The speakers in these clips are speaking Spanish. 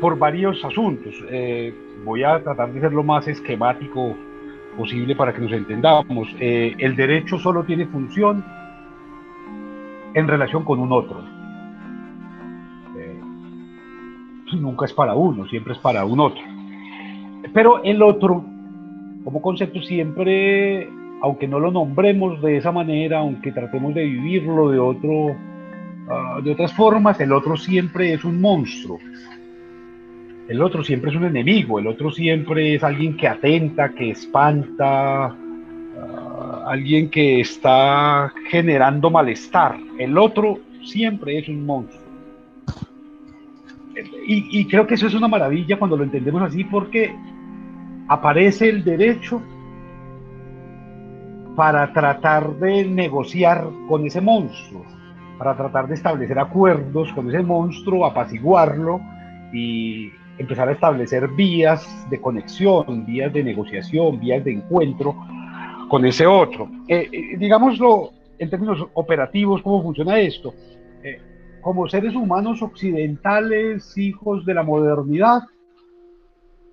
por varios asuntos. Eh, voy a tratar de ser lo más esquemático posible para que nos entendamos. Eh, el derecho solo tiene función en relación con un otro. nunca es para uno, siempre es para un otro. Pero el otro, como concepto, siempre, aunque no lo nombremos de esa manera, aunque tratemos de vivirlo de, otro, ah, de otras formas, el otro siempre es un monstruo. El otro siempre es un enemigo, el otro siempre es alguien que atenta, que espanta, ah, alguien que está generando malestar. El otro siempre es un monstruo. Y, y, creo que eso es una maravilla cuando lo entendemos así porque aparece el derecho para tratar de negociar con ese monstruo, para tratar de establecer acuerdos con ese monstruo, apaciguarlo y empezar a establecer vías de conexión, vías de negociación, vías de encuentro con ese otro. Eh, eh, digámoslo en términos operativos, ¿cómo funciona esto? Eh, como seres humanos occidentales, hijos de la modernidad,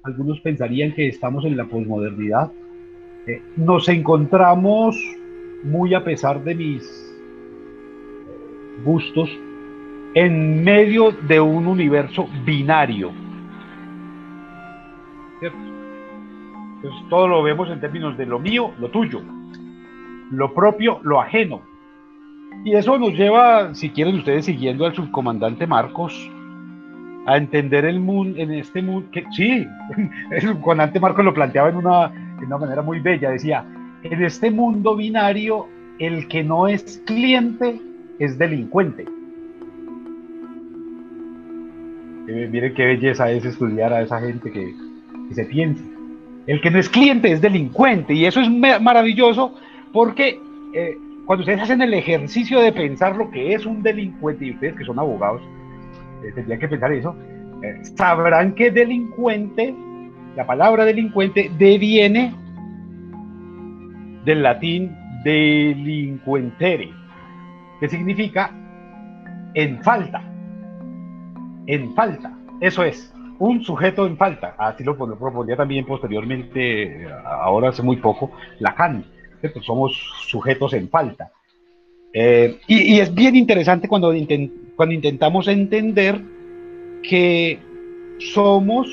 algunos pensarían que estamos en la posmodernidad. Eh, nos encontramos, muy a pesar de mis gustos, en medio de un universo binario. Entonces, todo lo vemos en términos de lo mío, lo tuyo, lo propio, lo ajeno. Y eso nos lleva, si quieren ustedes, siguiendo al subcomandante Marcos, a entender el mundo, en este mundo, que sí, con Ante Marcos lo planteaba en una manera muy bella, decía, en este mundo binario, el que no es cliente es delincuente. Eh, miren qué belleza es estudiar a esa gente que, se piensa. El que no es cliente es delincuente y eso es maravilloso porque eh, cuando ustedes hacen el ejercicio de pensar lo que es un delincuente y ustedes que son abogados, eh, tendrían que pensar eso, eh, sabrán que delincuente, la palabra delincuente deviene del latín delinquentere, que significa en falta, en falta, eso es, un sujeto en falta, así lo proponía también posteriormente, ahora hace muy poco, Lacan, somos sujetos en falta. Eh, y, es bien interesante cuando, cuando intentamos entender que somos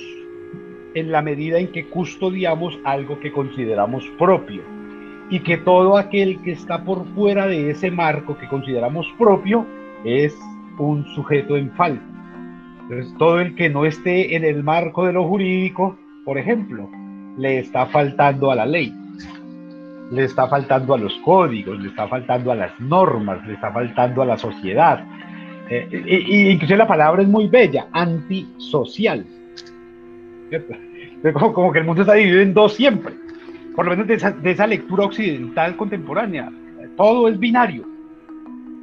en la medida en que custodiamos algo que consideramos propio y que todo aquel que está por fuera de ese marco que consideramos propio es un sujeto en falta. Entonces, todo el que no esté en el marco de lo jurídico, por ejemplo, le está faltando a la ley le está faltando a los códigos, le está faltando a las normas, le está faltando a la sociedad. Eh, y, incluso la palabra es muy bella, antisocial. Como, como, que el mundo está dividido en dos siempre, por lo menos de esa, de esa lectura occidental contemporánea. Todo es binario.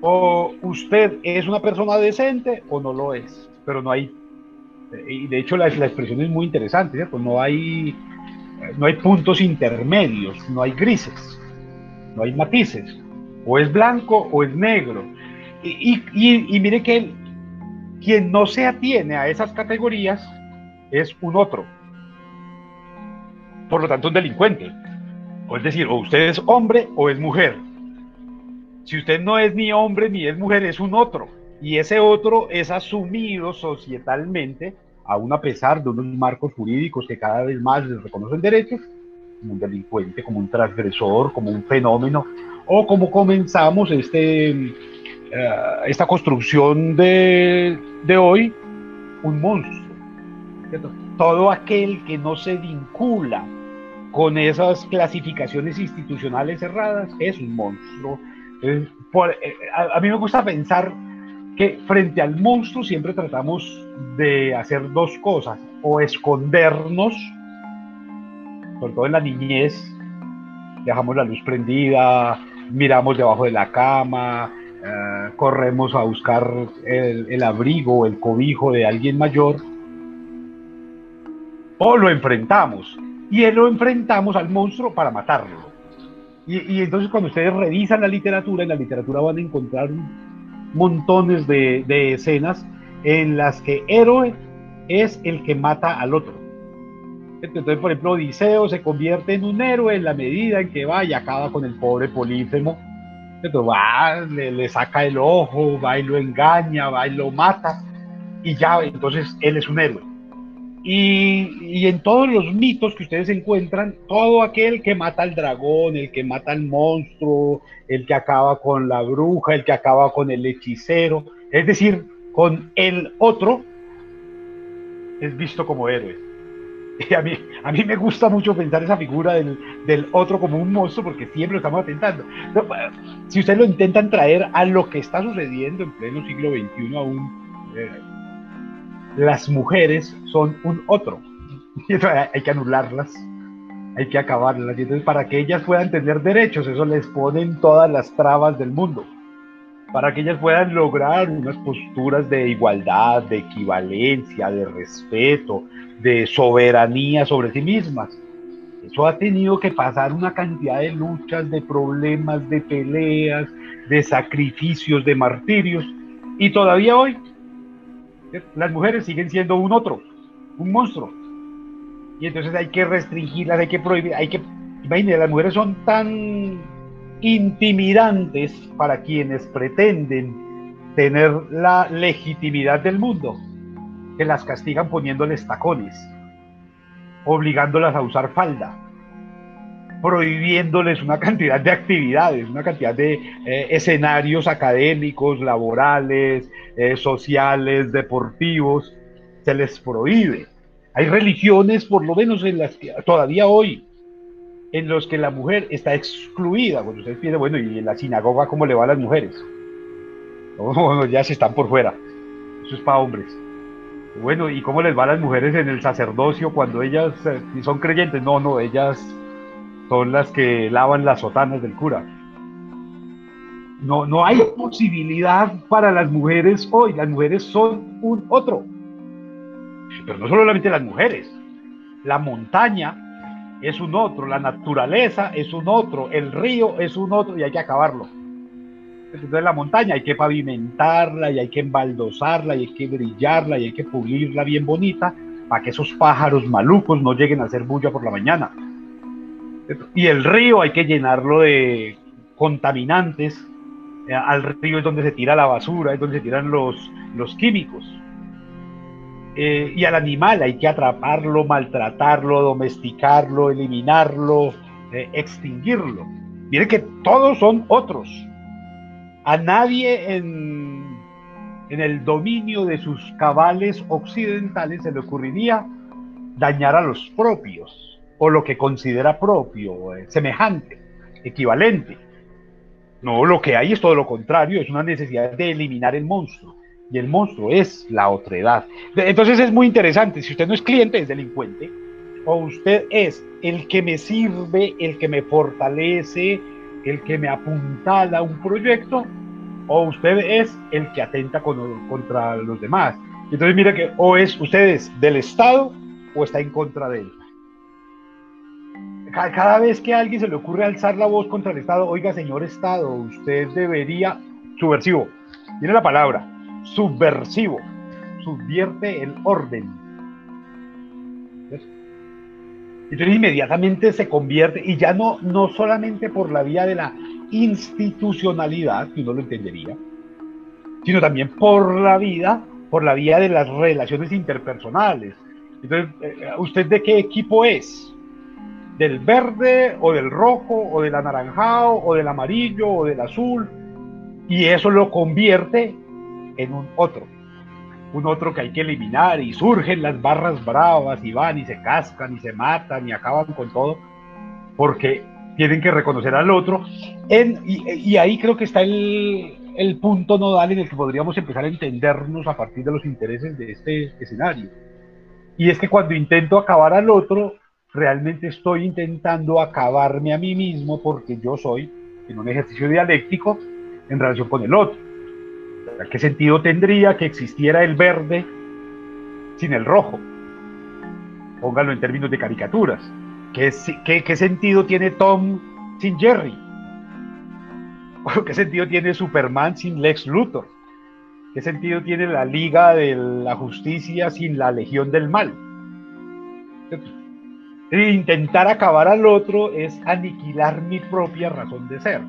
O usted es una persona decente o no lo es, pero no hay, y de hecho la, la expresión es muy interesante, ¿cierto? No hay no hay puntos intermedios, no hay grises, no hay matices. O es blanco o es negro. Y, mire que quien no se atiene a esas categorías es un otro. Por lo tanto, un delincuente. O es decir, o usted es hombre o es mujer. Si usted no es ni hombre ni es mujer, es un otro. Y ese otro es asumido societalmente aún a pesar de unos marcos jurídicos que cada vez más les reconocen derechos, como un delincuente, como un transgresor, como un fenómeno, o como comenzamos este, eh, esta construcción de, de, hoy, un monstruo. Todo aquel que no se vincula con esas clasificaciones institucionales cerradas es un monstruo. Eh, a, a mí me gusta pensar que frente al monstruo siempre tratamos de hacer dos cosas, o escondernos, sobre todo en la niñez, dejamos la luz prendida, miramos debajo de la cama, eh, corremos a buscar el, el abrigo, el cobijo de alguien mayor, o lo enfrentamos, y lo enfrentamos al monstruo para matarlo. Y, y, entonces cuando ustedes revisan la literatura, en la literatura van a encontrar montones de, escenas en las que héroe es el que mata al otro. Entonces, por ejemplo, Odiseo se convierte en un héroe en la medida en que va y acaba con el pobre Polífemo. Entonces va, le, saca el ojo, va y lo engaña, va y lo mata. Y ya, entonces él es un héroe. Y, y, en todos los mitos que ustedes encuentran, todo aquel que mata al dragón, el que mata al monstruo, el que acaba con la bruja, el que acaba con el hechicero, es decir, con el otro, es visto como héroe. Y a mí, a mí me gusta mucho pensar esa figura del, del otro como un monstruo porque siempre lo estamos atentando. si ustedes lo intentan traer a lo que está sucediendo en pleno siglo XXI aún, eh, las mujeres son un otro. hay que anularlas, hay que acabarlas. Y entonces para que ellas puedan tener derechos, eso les ponen todas las trabas del mundo para que ellas puedan lograr unas posturas de igualdad, de equivalencia, de respeto, de soberanía sobre sí mismas. Eso ha tenido que pasar una cantidad de luchas, de problemas, de peleas, de sacrificios, de martirios. Y todavía hoy las mujeres siguen siendo un otro, un monstruo. Y entonces hay que restringirlas, hay que prohibir, hay que... Imagínense, las mujeres son tan intimidantes para quienes pretenden tener la legitimidad del mundo, que las castigan poniéndoles tacones, obligándolas a usar falda, prohibiéndoles una cantidad de actividades, una cantidad de eh, escenarios académicos, laborales, eh, sociales, deportivos, se les prohíbe. Hay religiones, por lo menos en las que todavía hoy, en los que la mujer está excluida. Cuando ustedes piensan, bueno, ¿y en la sinagoga cómo le va a las mujeres? No, ya se están por fuera. Eso es para hombres. Bueno, ¿y cómo les va a las mujeres en el sacerdocio cuando ellas eh, son creyentes? No, no, ellas son las que lavan las sotanas del cura. No, no hay posibilidad para las mujeres hoy. Las mujeres son un otro. Pero no solamente las mujeres. La montaña es un otro, la naturaleza es un otro, el río es un otro y hay que acabarlo. Entonces la montaña hay que pavimentarla y hay que embaldosarla y hay que brillarla y hay que pulirla bien bonita para que esos pájaros malucos no lleguen a hacer bulla por la mañana. Y el río hay que llenarlo de contaminantes. Eh, al río es donde se tira la basura, es donde se tiran los, los químicos. Eh, y al animal hay que atraparlo, maltratarlo, domesticarlo, eliminarlo, eh, extinguirlo. Miren que todos son otros. A nadie en, en el dominio de sus cabales occidentales se le ocurriría dañar a los propios o lo que considera propio, eh, semejante, equivalente. No, lo que hay es todo lo contrario, es una necesidad de eliminar el monstruo y el monstruo es la otredad. Entonces es muy interesante, si usted no es cliente, es delincuente, o usted es el que me sirve, el que me fortalece, el que me apuntala un proyecto, o usted es el que atenta contra los demás. Entonces mira que o es usted es del Estado o está en contra de él. Cada vez que a alguien se le ocurre alzar la voz contra el Estado, oiga señor Estado, usted debería, subversivo, tiene la palabra, subversivo, subvierte el orden. Entonces inmediatamente se convierte, y ya no, no solamente por la vía de la institucionalidad, que uno lo entendería, sino también por la vida, por la vía de las relaciones interpersonales. Entonces, eh, ¿usted de qué equipo es? ¿Del verde o del rojo o del anaranjado o del amarillo o del azul? Y eso lo convierte en un otro, un otro que hay que eliminar y surgen las barras bravas y van y se cascan y se matan y acaban con todo porque tienen que reconocer al otro. Y, ahí creo que está el punto nodal en el que podríamos empezar a entendernos a partir de los intereses de este escenario. Y es que cuando intento acabar al otro, realmente estoy intentando acabarme a mí mismo porque yo soy, en un ejercicio dialéctico, en relación con el otro. ¿Qué sentido tendría que existiera el verde sin el rojo? Póngalo en términos de caricaturas. ¿Qué, qué, sentido tiene Tom sin Jerry? ¿Qué sentido tiene Superman sin Lex Luthor? ¿Qué sentido tiene la Liga de la Justicia sin la Legión del Mal? Intentar acabar al otro es aniquilar mi propia razón de ser.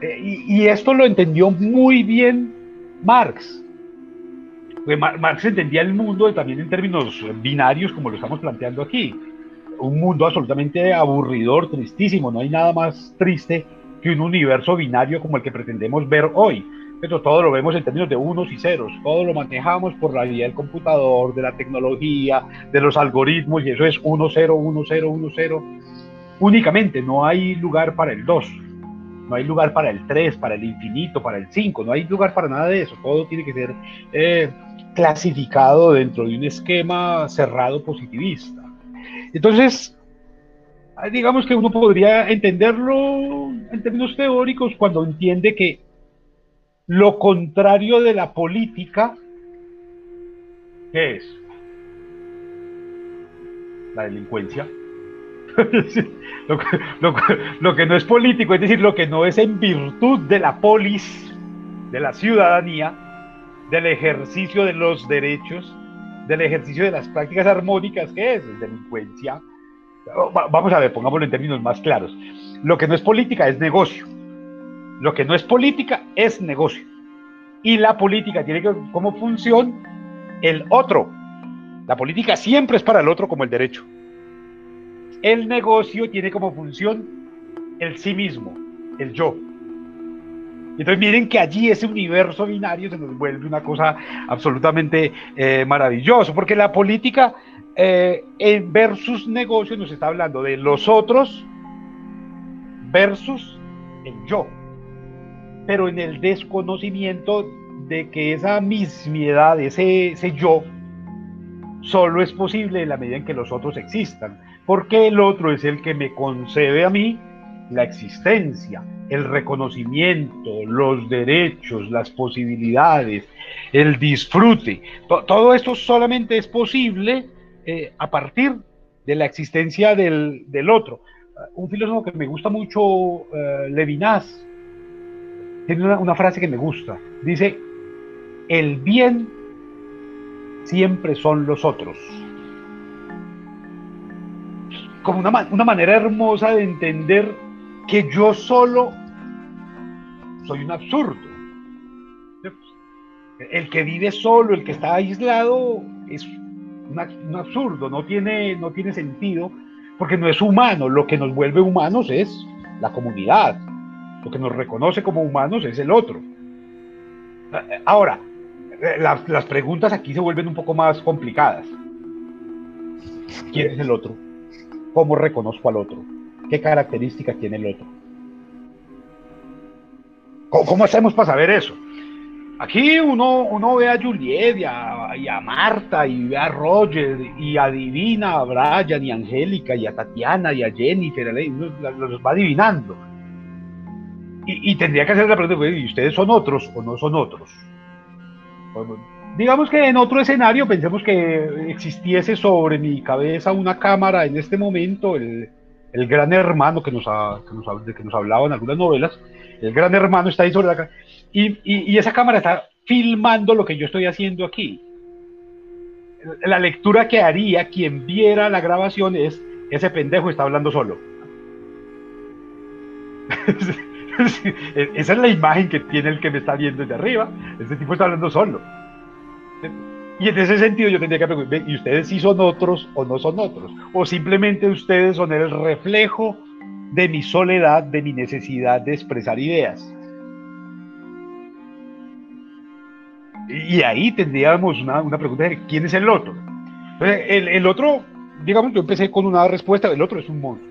Eh, y, esto lo entendió muy bien Marx. Marx entendía el mundo también en términos binarios, como lo estamos planteando aquí. Un mundo absolutamente aburridor, tristísimo. No hay nada más triste que un universo binario como el que pretendemos ver hoy. Pero todo lo vemos en términos de unos y ceros, todo lo manejamos por la vía del computador, de la tecnología, de los algoritmos, y eso es 1, 0, 1, 0, 1, 0. Únicamente, no hay lugar para el 2, no hay lugar para el 3, para el infinito, para el 5, no hay lugar para nada de eso, todo tiene que ser eh, clasificado dentro de un esquema cerrado positivista. Entonces, digamos que uno podría entenderlo en términos teóricos cuando entiende que lo contrario de la política, ¿qué es? La delincuencia. lo, que, no es político, es decir, lo que no es en virtud de la polis, de la ciudadanía, del ejercicio de los derechos, del ejercicio de las prácticas armónicas, ¿qué es? delincuencia. Vamos a ver, pongámoslo en términos más claros. Lo que no es política es negocio. Lo que no es política es negocio. Y la política tiene como función el otro. La política siempre es para el otro como el derecho. El negocio tiene como función el sí mismo, el yo. Entonces miren que allí ese universo binario se nos vuelve una cosa absolutamente eh, maravillosa, porque la política eh, versus negocio nos está hablando de los otros versus el yo pero en el desconocimiento de que esa mismiedad, ese, ese yo, solo es posible en la medida en que los otros existan, porque el otro es el que me concede a mí la existencia, el reconocimiento, los derechos, las posibilidades, el disfrute. todo esto solamente es posible eh, a partir de la existencia del, otro. Un filósofo que me gusta mucho, uh, Levinas, tiene una, frase que me gusta. Dice, el bien siempre son los otros. Como una, manera hermosa de entender que yo solo soy un absurdo. El que vive solo, el que está aislado, es un absurdo, no tiene, no tiene sentido, porque no es humano. Lo que nos vuelve humanos es la comunidad, lo que nos reconoce como humanos es el otro. Ahora, las preguntas aquí se vuelven un poco más complicadas. ¿Quién es el otro? ¿Cómo reconozco al otro? ¿Qué características tiene el otro? ¿Cómo, hacemos para saber eso? Aquí uno, uno ve a Juliet y a, Marta y ve a Roger y adivina a Brian y a Angélica y a Tatiana y a Jennifer, los va adivinando y, tendría que hacer la pregunta, ¿y ustedes son otros o no son otros? digamos que en otro escenario pensemos que existiese sobre mi cabeza una cámara en este momento, el, el gran hermano que nos, ha, que, nos, de que nos hablaba en algunas novelas, el gran hermano está ahí sobre la cámara, y, y, esa cámara está filmando lo que yo estoy haciendo aquí. La lectura que haría quien viera la grabación es, ese pendejo está hablando solo. Esa es la imagen que tiene el que me está viendo desde arriba. Este tipo está hablando solo. Y en ese sentido yo tendría que preguntar, ¿y ustedes sí son otros o no son otros? O simplemente ustedes son el reflejo de mi soledad, de mi necesidad de expresar ideas. Y ahí tendríamos una, una pregunta de quién es el otro. El, el, otro, digamos, yo empecé con una respuesta, el otro es un monstruo.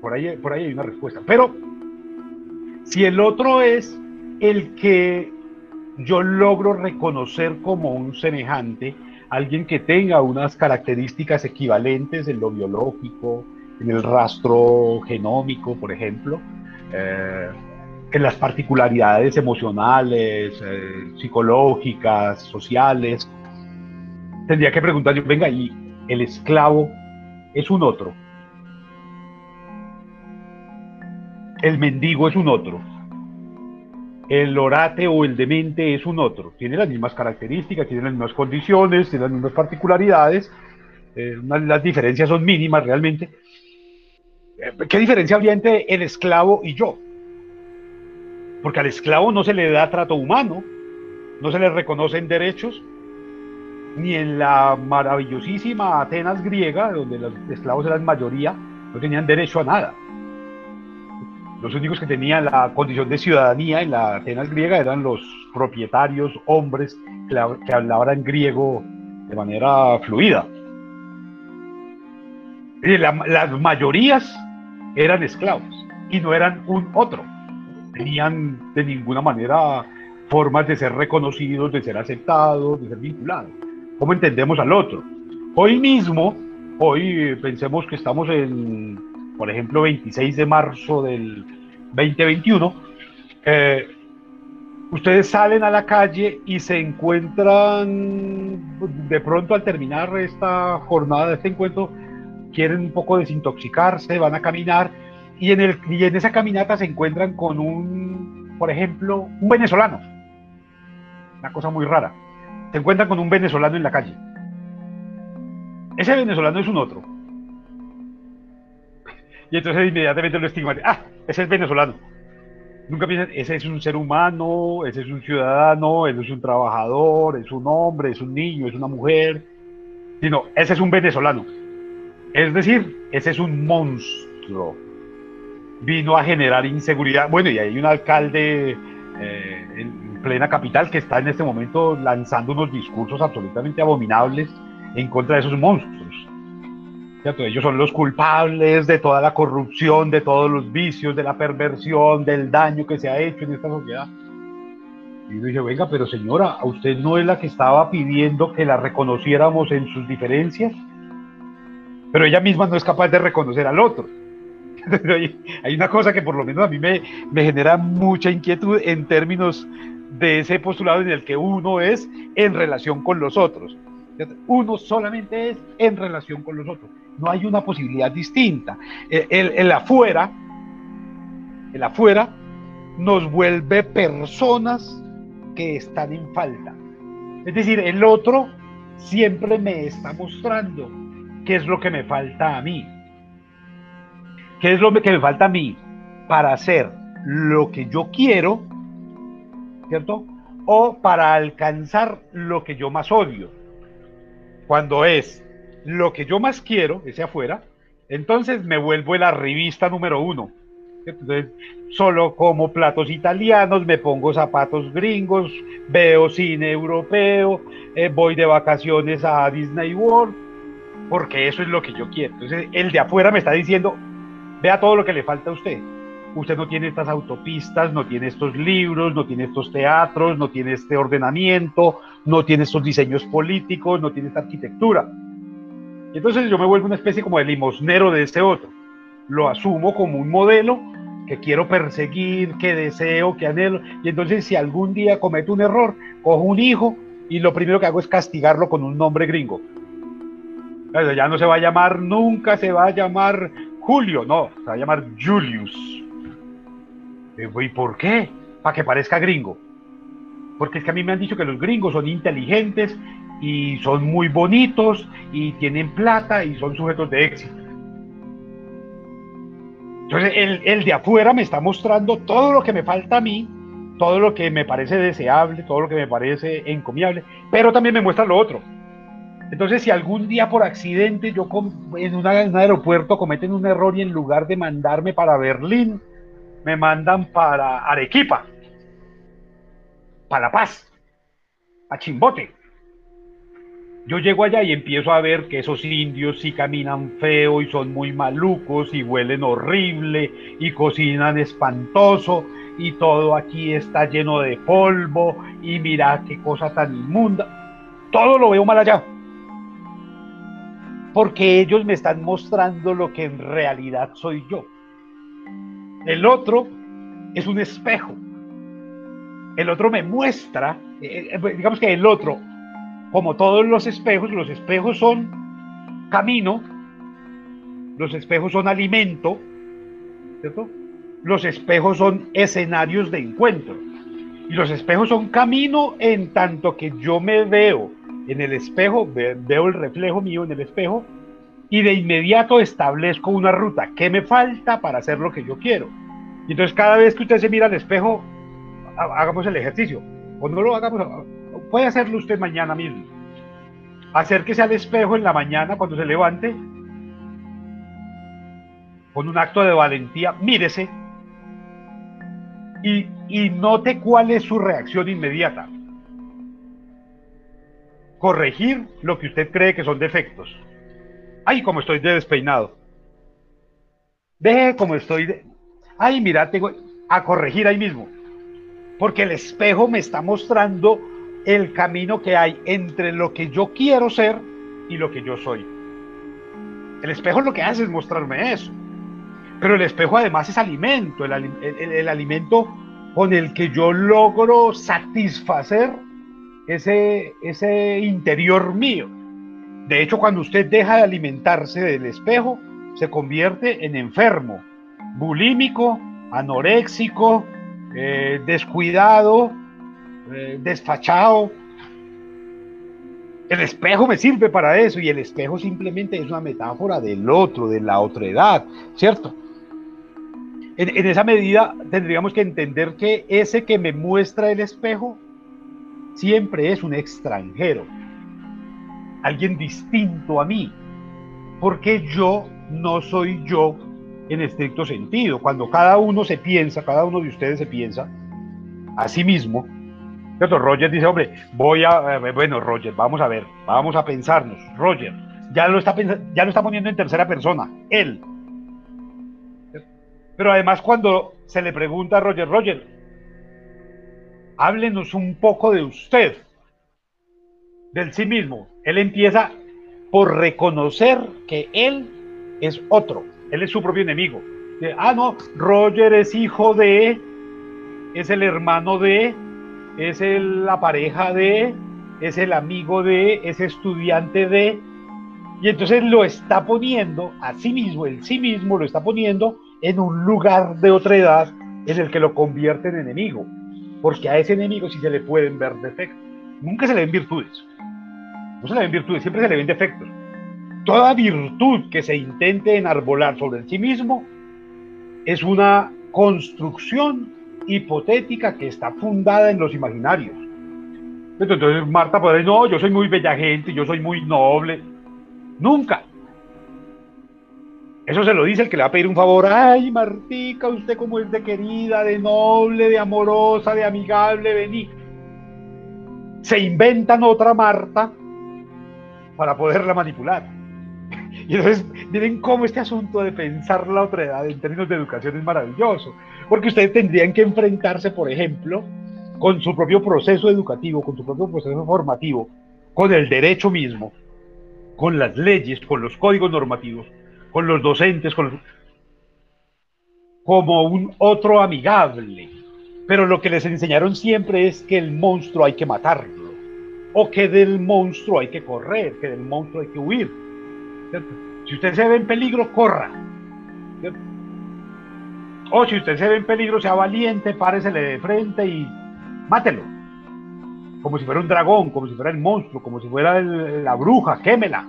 Por ahí, por ahí hay una respuesta. Pero si el otro es el que yo logro reconocer como un semejante, alguien que tenga unas características equivalentes en lo biológico, en el rastro genómico, por ejemplo, eh, en las particularidades emocionales, eh, psicológicas, sociales, tendría que preguntar yo, venga, ¿y el esclavo es un otro? El mendigo es un otro. el orate o el demente es un otro. Tiene las mismas características, tiene las mismas condiciones, tiene las mismas particularidades. Eh, las diferencias son mínimas realmente. Eh, ¿Qué diferencia habría entre el esclavo y yo? Porque al esclavo no se le da trato humano, no se le reconocen derechos, ni en la maravillosísima Atenas griega, donde los esclavos eran mayoría, no tenían derecho a nada. Los únicos que tenían la condición de ciudadanía en la Atenas griega eran los propietarios, hombres que, hablaban griego de manera fluida. las mayorías eran esclavos y no eran un otro. Tenían de ninguna manera formas de ser reconocidos, de ser aceptados, de ser vinculados. ¿Cómo entendemos al otro? Hoy mismo, hoy pensemos que estamos en, por ejemplo, 26 de marzo del 2021, eh, ustedes salen a la calle y se encuentran, de pronto al terminar esta jornada, de este encuentro, quieren un poco desintoxicarse, van a caminar y en, el, y en esa caminata se encuentran con un, por ejemplo, un venezolano. Una cosa muy rara. Se encuentran con un venezolano en la calle. Ese venezolano es un otro. Y entonces inmediatamente lo estigmatizan. Ah, ese es venezolano. Nunca piensan, ese es un ser humano, ese es un ciudadano, ese es un trabajador, es un hombre, es un niño, es una mujer. Sino, ese es un venezolano. Es decir, ese es un monstruo. Vino a generar inseguridad. Bueno, y hay un alcalde eh, en plena capital que está en este momento lanzando unos discursos absolutamente abominables en contra de esos monstruos. Ellos son los culpables de toda la corrupción, de todos los vicios, de la perversión, del daño que se ha hecho en esta sociedad. Y yo dije, venga, pero señora, ¿a usted no es la que estaba pidiendo que la reconociéramos en sus diferencias? Pero ella misma no es capaz de reconocer al otro. Hay una cosa que por lo menos a mí me, me genera mucha inquietud en términos de ese postulado en el que uno es en relación con los otros. Uno solamente es en relación con los otros. No hay una posibilidad distinta. El, afuera, el afuera nos vuelve personas que están en falta. Es decir, el otro siempre me está mostrando qué es lo que me falta a mí. ¿Qué es lo que me falta a mí para hacer lo que yo quiero, ¿cierto? O para alcanzar lo que yo más odio. Cuando es lo que yo más quiero, ese afuera, entonces me vuelvo la revista número uno. Solo como platos italianos, me pongo zapatos gringos, veo cine europeo, eh, voy de vacaciones a Disney World, porque eso es lo que yo quiero. Entonces, el de afuera me está diciendo, vea todo lo que le falta a usted. Usted no tiene estas autopistas, no tiene estos libros, no tiene estos teatros, no tiene este ordenamiento, no tiene estos diseños políticos, no tiene esta arquitectura. Entonces yo me vuelvo una especie como de limosnero de ese otro. Lo asumo como un modelo que quiero perseguir, que deseo, que anhelo. Y entonces si algún día cometo un error, cojo un hijo y lo primero que hago es castigarlo con un nombre gringo. ya no se va a llamar, nunca se va a llamar Julio, no, se va a llamar Julius. ¿Y por qué? Para que parezca gringo. Porque es que a mí me han dicho que los gringos son inteligentes y son muy bonitos y tienen plata y son sujetos de éxito. Entonces el, el, de afuera me está mostrando todo lo que me falta a mí, todo lo que me parece deseable, todo lo que me parece encomiable, pero también me muestra lo otro. Entonces si algún día por accidente yo en, un aeropuerto cometen un error y en lugar de mandarme para Berlín, me mandan para Arequipa, para La Paz, a Chimbote yo llego allá y empiezo a ver que esos indios sí caminan feo y son muy malucos y huelen horrible y cocinan espantoso y todo aquí está lleno de polvo y mira qué cosa tan inmunda. Todo lo veo mal allá. Porque ellos me están mostrando lo que en realidad soy yo. El otro es un espejo. El otro me muestra, eh, eh, digamos que el otro como todos los espejos, los espejos son camino, los espejos son alimento, ¿cierto? Los espejos son escenarios de encuentro. Y los espejos son camino en tanto que yo me veo en el espejo, veo el reflejo mío en el espejo y de inmediato establezco una ruta. ¿Qué me falta para hacer lo que yo quiero? Y entonces cada vez que usted se mira al espejo, hagamos el ejercicio. O no lo hagamos, puede hacerlo usted mañana mismo. Acérquese al espejo en la mañana cuando se levante, con un acto de valentía, mírese y, y note cuál es su reacción inmediata. Corregir lo que usted cree que son defectos. Ay, como estoy de despeinado. Ve como estoy de... Ay, mira, tengo a corregir ahí mismo. Porque el espejo me está mostrando el camino que hay entre lo que yo quiero ser y lo que yo soy. El espejo lo que hace es mostrarme eso. Pero el espejo además es alimento, el, alimento con el que yo logro satisfacer ese, ese interior mío. De hecho, cuando usted deja de alimentarse del espejo, se convierte en enfermo, bulímico, anoréxico, eh, descuidado, eh, desfachado. El espejo me sirve para eso y el espejo simplemente es una metáfora del otro, de la otra edad, ¿cierto? En, en, esa medida tendríamos que entender que ese que me muestra el espejo siempre es un extranjero, alguien distinto a mí, porque yo no soy yo en estricto sentido. Cuando cada uno se piensa, cada uno de ustedes se piensa a sí mismo. Roger dice, hombre, voy a, eh, bueno, Roger, vamos a ver, vamos a pensarnos. Roger, ya lo está, ya lo está poniendo en tercera persona, él. Pero además cuando se le pregunta a Roger, Roger, háblenos un poco de usted, del sí mismo. Él empieza por reconocer que él es otro, él es su propio enemigo. Ah, no, Roger es hijo de, es el hermano de, es la pareja de, es el amigo de, es estudiante de, y entonces lo está poniendo a sí mismo, el sí mismo lo está poniendo en un lugar de otra edad en el que lo convierte en enemigo, porque a ese enemigo sí se le pueden ver defectos, nunca se le ven virtudes, no se le ven virtudes, siempre se le ven defectos. Toda virtud que se intente enarbolar sobre sí mismo es una construcción hipotética que está fundada en los imaginarios. Entonces Marta puede decir, no, yo soy muy bella gente, yo soy muy noble. Nunca. Eso se lo dice el que le va a pedir un favor. Ay, Martica, usted como es de querida, de noble, de amorosa, de amigable, vení. Se inventan otra Marta para poderla manipular. Y entonces, miren cómo este asunto de pensar la otra edad en términos de educación es maravilloso, porque ustedes tendrían que enfrentarse, por ejemplo, con su propio proceso educativo, con su propio proceso formativo, con el derecho mismo, con las leyes, con los códigos normativos, con los docentes, como un otro amigable. Pero lo que les enseñaron siempre es que el monstruo hay que matarlo, o que del monstruo hay que correr, que del monstruo hay que huir si usted se ve en peligro, corra. O si usted se ve en peligro, sea valiente, páresele de frente y mátelo. Como si fuera un dragón, como si fuera el monstruo, como si fuera la bruja, quémela.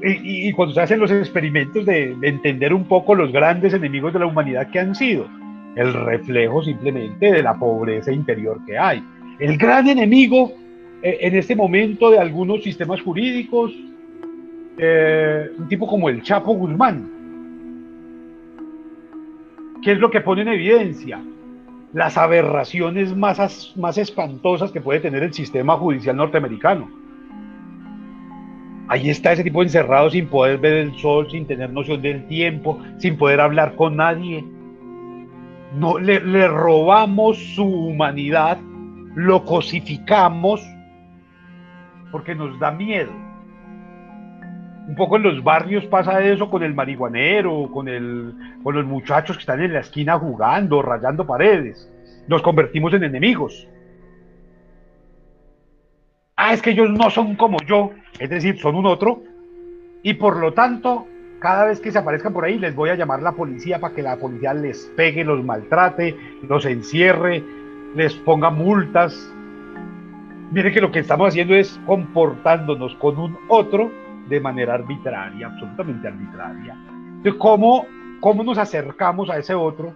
Y, cuando se hacen los experimentos de, entender un poco los grandes enemigos de la humanidad que han sido, el reflejo simplemente de la pobreza interior que hay. El gran enemigo eh, en este momento de algunos sistemas jurídicos, eh, un tipo como el Chapo Guzmán. ¿Qué es lo que pone en evidencia? Las aberraciones más, más espantosas que puede tener el sistema judicial norteamericano. Ahí está ese tipo encerrado sin poder ver el sol, sin tener noción del tiempo, sin poder hablar con nadie. No, le, le robamos su humanidad, lo cosificamos porque nos da miedo un poco en los barrios pasa eso con el marihuanero, con, el, con los muchachos que están en la esquina jugando, rayando paredes. Nos convertimos en enemigos. Ah, es que ellos no son como yo, es decir, son un otro. Y por lo tanto, cada vez que se aparezcan por ahí, les voy a llamar la policía para que la policía les pegue, los maltrate, los encierre, les ponga multas. Miren que lo que estamos haciendo es comportándonos con un otro de manera arbitraria, absolutamente arbitraria. Entonces, ¿cómo, cómo nos acercamos a ese otro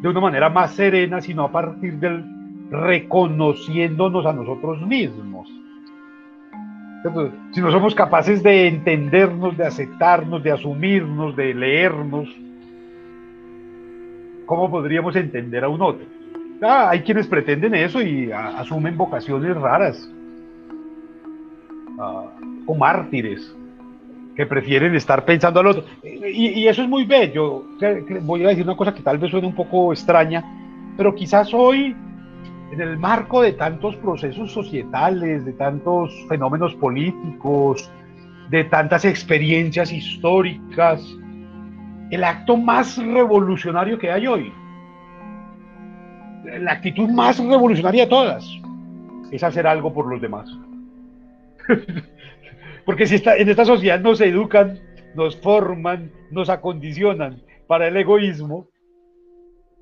de una manera más serena, sino a partir del reconociéndonos a nosotros mismos? Si no somos capaces de entendernos, de aceptarnos, de asumirnos, de leernos, ¿cómo podríamos entender a un otro? Ah, hay quienes pretenden eso y asumen vocaciones raras, ah, o mártires, que prefieren estar pensando al otro. Y, y, eso es muy bello. Voy a decir una cosa que tal vez suene un poco extraña, pero quizás hoy en el marco de tantos procesos societales, de tantos fenómenos políticos, de tantas experiencias históricas, el acto más revolucionario que hay hoy, la actitud más revolucionaria de todas, es hacer algo por los demás. Porque si está, en esta sociedad nos educan, nos forman, nos acondicionan para el egoísmo,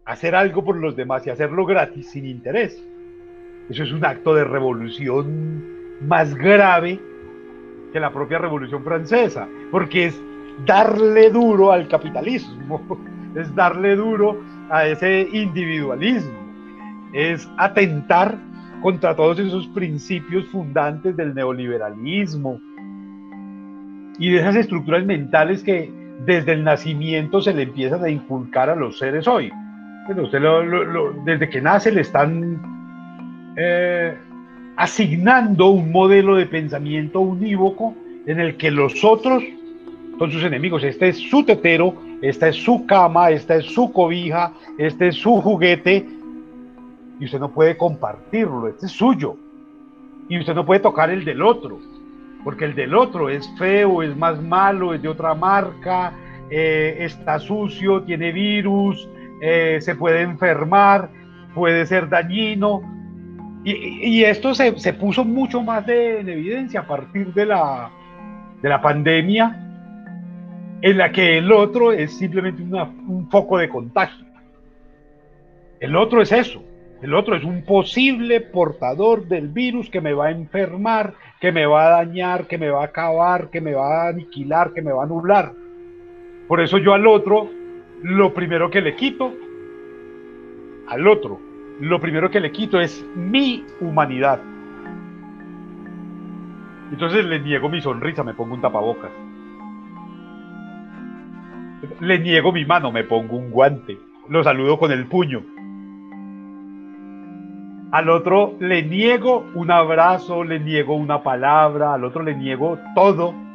hacer algo por los demás y hacerlo gratis, sin interés. Eso es un acto de revolución más grave que la propia revolución francesa, porque es darle duro al capitalismo, es darle duro a ese individualismo, es atentar contra todos esos principios fundantes del neoliberalismo y de esas estructuras mentales que desde el nacimiento se le empiezan a inculcar a los seres hoy desde que nace le están eh, asignando un modelo de pensamiento unívoco en el que los otros son sus enemigos. Este es su tetero, esta es su cama, esta es su cobija, este es su juguete y usted no puede compartirlo, este es suyo. Y usted no puede tocar el del otro, porque el del otro es feo, es más malo, es de otra marca, eh, está sucio, tiene virus, eh, se puede enfermar, puede ser dañino. Y, esto se, puso mucho más en evidencia a partir de la, de la pandemia, en la que el otro es simplemente un foco de contagio. El otro es eso. El otro es un posible portador del virus que me va a enfermar, que me va a dañar, que me va a acabar, que me va a aniquilar, que me va a anular. Por eso yo al otro lo primero que le quito al otro, lo primero que le quito es mi humanidad. Entonces le niego mi sonrisa, me pongo un tapabocas. Le niego mi mano, me pongo un guante. Lo saludo con el puño. Al otro le niego un abrazo, le niego una palabra, al otro le niego todo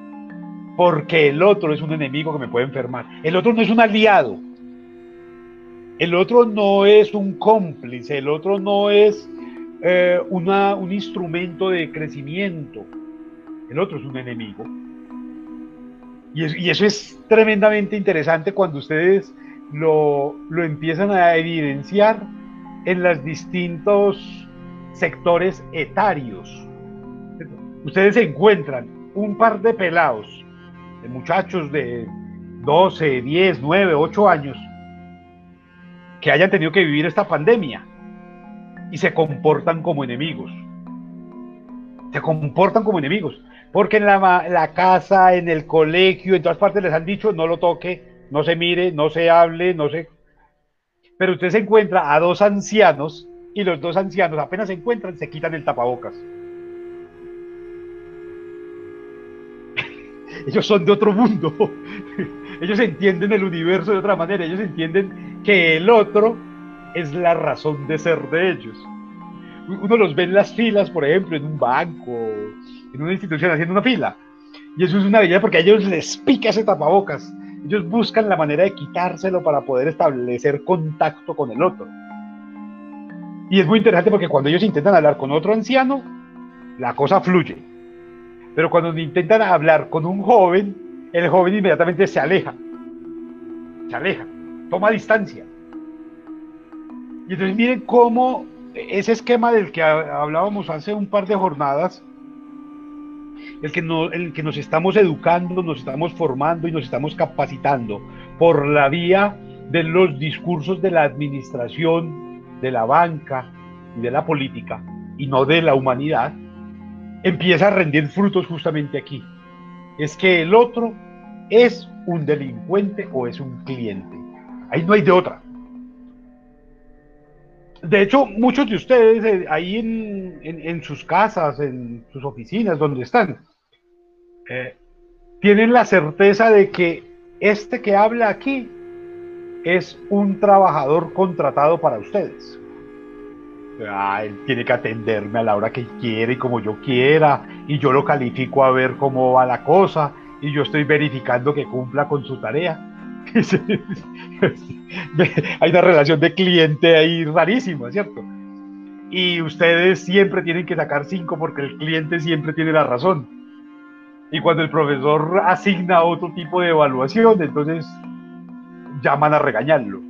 porque el otro es un enemigo que me puede enfermar. El otro no es un aliado. El otro no es un cómplice, el otro no es eh, una, un instrumento de crecimiento. El otro es un enemigo. Y, eso es tremendamente interesante cuando ustedes lo, lo empiezan a evidenciar en los distintos sectores etarios. Ustedes encuentran un par de pelados de muchachos de 12, 10, 9, 8 años que hayan tenido que vivir esta pandemia y se comportan como enemigos. Se comportan como enemigos. Porque en la, la, casa, en el colegio, en todas partes les han dicho no lo toque, no se mire, no se hable, no se... Pero usted se encuentra a dos ancianos y los dos ancianos apenas se encuentran, se quitan el tapabocas. Ellos son de otro mundo. ellos entienden el universo de otra manera. Ellos entienden que el otro es la razón de ser de ellos. Uno los ve en las filas, por ejemplo, en un banco, en una institución haciendo una fila. Y eso es una belleza porque a ellos les pica ese tapabocas. Ellos buscan la manera de quitárselo para poder establecer contacto con el otro. Y es muy interesante porque cuando ellos intentan hablar con otro anciano, la cosa fluye. Pero cuando intentan hablar con un joven, el joven inmediatamente se aleja. Se aleja, toma distancia. Y entonces miren cómo ese esquema del que hablábamos hace un par de jornadas, el que, no, el que nos estamos educando, nos estamos formando y nos estamos capacitando por la vía de los discursos de la administración, de la banca, y de la política y no de la humanidad, empieza a rendir frutos justamente aquí. Es que el otro es un delincuente o es un cliente. Ahí no hay de otra. De hecho, muchos de ustedes eh, ahí en, sus casas, en sus oficinas, donde están, eh, tienen la certeza de que este que habla aquí es un trabajador contratado para ustedes. Él tiene que atenderme a la hora que quiere y como yo quiera, y yo lo califico a ver cómo va la cosa, y yo estoy verificando que cumpla con su tarea. Hay una relación de cliente ahí rarísima, ¿cierto? Y ustedes siempre tienen que sacar cinco porque el cliente siempre tiene la razón. Y cuando el profesor asigna otro tipo de evaluación, entonces llaman a regañarlo.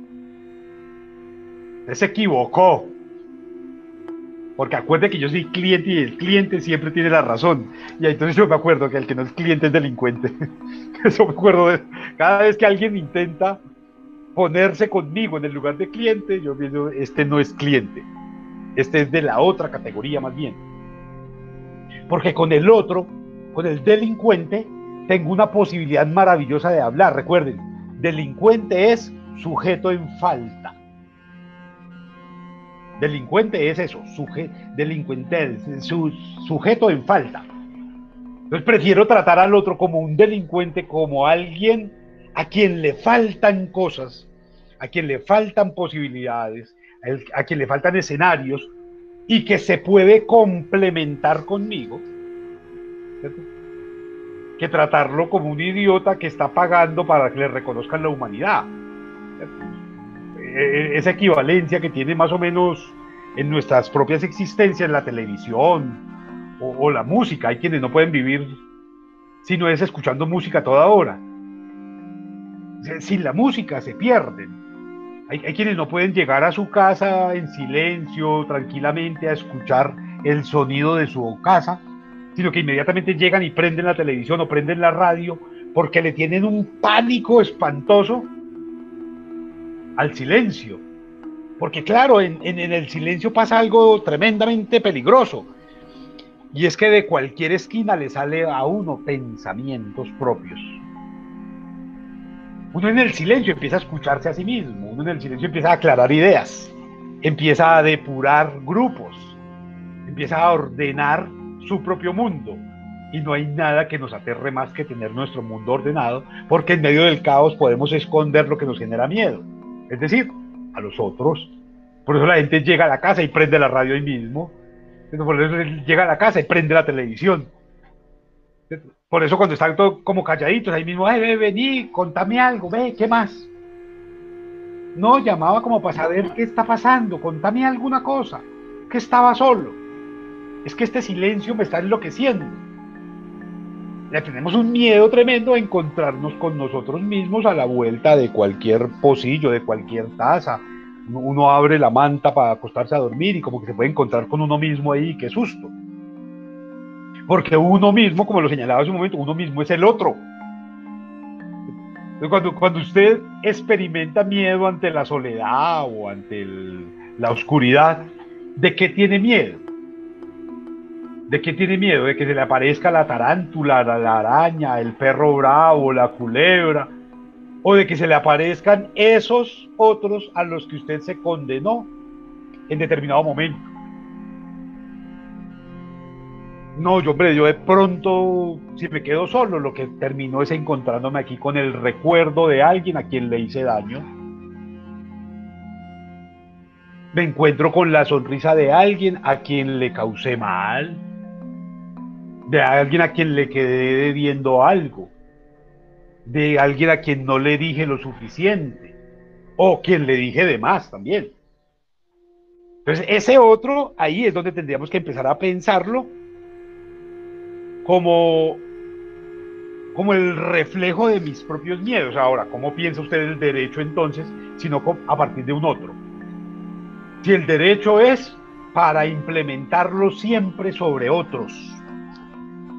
Se equivocó. Porque acuerde que yo soy cliente y el cliente siempre tiene la razón. Y entonces yo me acuerdo que el que no es cliente es delincuente. Eso me acuerdo de cada vez que alguien intenta ponerse conmigo en el lugar de cliente, yo pienso, este no es cliente. Este es de la otra categoría más bien. Porque con el otro, con el delincuente, tengo una posibilidad maravillosa de hablar. Recuerden, delincuente es sujeto en falta. Delincuente es eso, delincuente, su, sujeto en falta. Entonces prefiero tratar al otro como un delincuente, como alguien a quien le faltan cosas, a quien le faltan posibilidades, a quien le faltan escenarios y que se puede complementar conmigo, que tratarlo como un idiota que está pagando para que le reconozcan la humanidad. E, e, esa equivalencia que tiene más o menos en nuestras propias existencias, la televisión o, la música. Hay quienes no pueden vivir si no es escuchando música toda hora. Sin la música se pierden. Hay, hay, quienes no pueden llegar a su casa en silencio, tranquilamente, a escuchar el sonido de su casa, sino que inmediatamente llegan y prenden la televisión o prenden la radio porque le tienen un pánico espantoso al silencio. Porque claro, en, el silencio pasa algo tremendamente peligroso. Y es que de cualquier esquina le sale a uno pensamientos propios. Uno en el silencio empieza a escucharse a sí mismo, uno en el silencio empieza a aclarar ideas, empieza a depurar grupos, empieza a ordenar su propio mundo. Y no hay nada que nos aterre más que tener nuestro mundo ordenado, porque en medio del caos podemos esconder lo que nos genera miedo es decir, a los otros. Por eso la gente llega a la casa y prende la radio ahí mismo. Por eso llega a la casa y prende la televisión. Por eso cuando están todos como calladitos ahí mismo, ve, vení, contame algo, ve, ¿qué más? No, llamaba como para saber qué está pasando, contame alguna cosa, que estaba solo. Es que este silencio me está enloqueciendo tenemos un miedo tremendo a encontrarnos con nosotros mismos a la vuelta de cualquier pocillo, de cualquier taza. Uno abre la manta para acostarse a dormir y como que se puede encontrar con uno mismo ahí, qué susto. Porque uno mismo, como lo señalaba hace un momento, uno mismo es el otro. Cuando, usted experimenta miedo ante la soledad o ante la oscuridad, ¿de qué tiene miedo? ¿De qué tiene miedo? ¿De que se le aparezca la tarántula, la, araña, el perro bravo, la culebra? ¿O de que se le aparezcan esos otros a los que usted se condenó en determinado momento? No, yo, hombre, yo de pronto, si me quedo solo, lo que terminó es encontrándome aquí con el recuerdo de alguien a quien le hice daño. Me encuentro con la sonrisa de alguien a quien le causé mal de alguien a quien le quedé debiendo algo, de alguien a quien no le dije lo suficiente, o quien le dije de más también. Entonces, ese otro, ahí es donde tendríamos que empezar a pensarlo como, como el reflejo de mis propios miedos. Ahora, ¿cómo piensa usted el derecho entonces, sino a partir de un otro? Si el derecho es para implementarlo siempre sobre otros,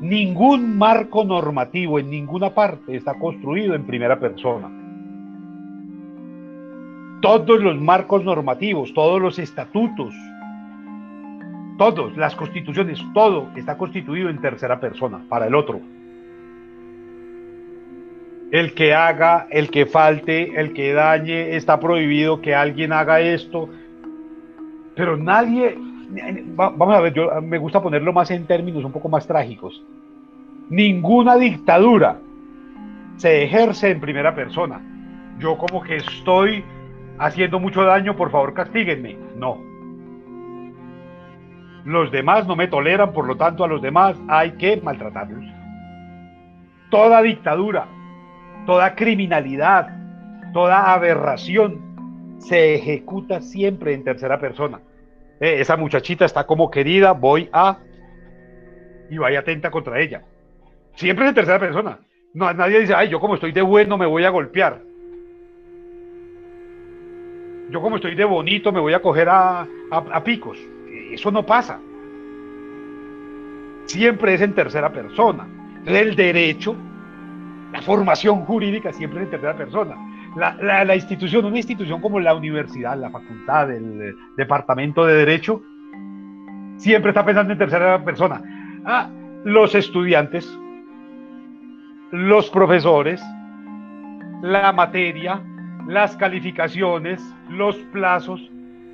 Ningún marco normativo en ninguna parte está construido en primera persona. Todos los marcos normativos, todos los estatutos, todos, las constituciones, todo está constituido en tercera persona, para el otro. El que haga, el que falte, el que dañe, está prohibido que alguien haga esto. Pero nadie, vamos a ver, yo me gusta ponerlo más en términos un poco más trágicos. Ninguna dictadura se ejerce en primera persona. Yo como que estoy haciendo mucho daño, por favor castíguenme. No. Los demás no me toleran, por lo tanto a los demás hay que maltratarlos. Toda dictadura, toda criminalidad, toda aberración se ejecuta siempre en tercera persona. Eh, esa muchachita está como querida, voy a... y vaya atenta contra ella. Siempre en tercera persona. No, nadie dice, ay, yo como estoy de bueno me voy a golpear. Yo como estoy de bonito me voy a coger a, a picos. Eso no pasa. Siempre es en tercera persona. El derecho, la formación jurídica siempre es en tercera persona. La, la, institución, una institución como la universidad, la facultad, el departamento de derecho, siempre está pensando en tercera persona. Ah, los estudiantes, los profesores, la materia, las calificaciones, los plazos,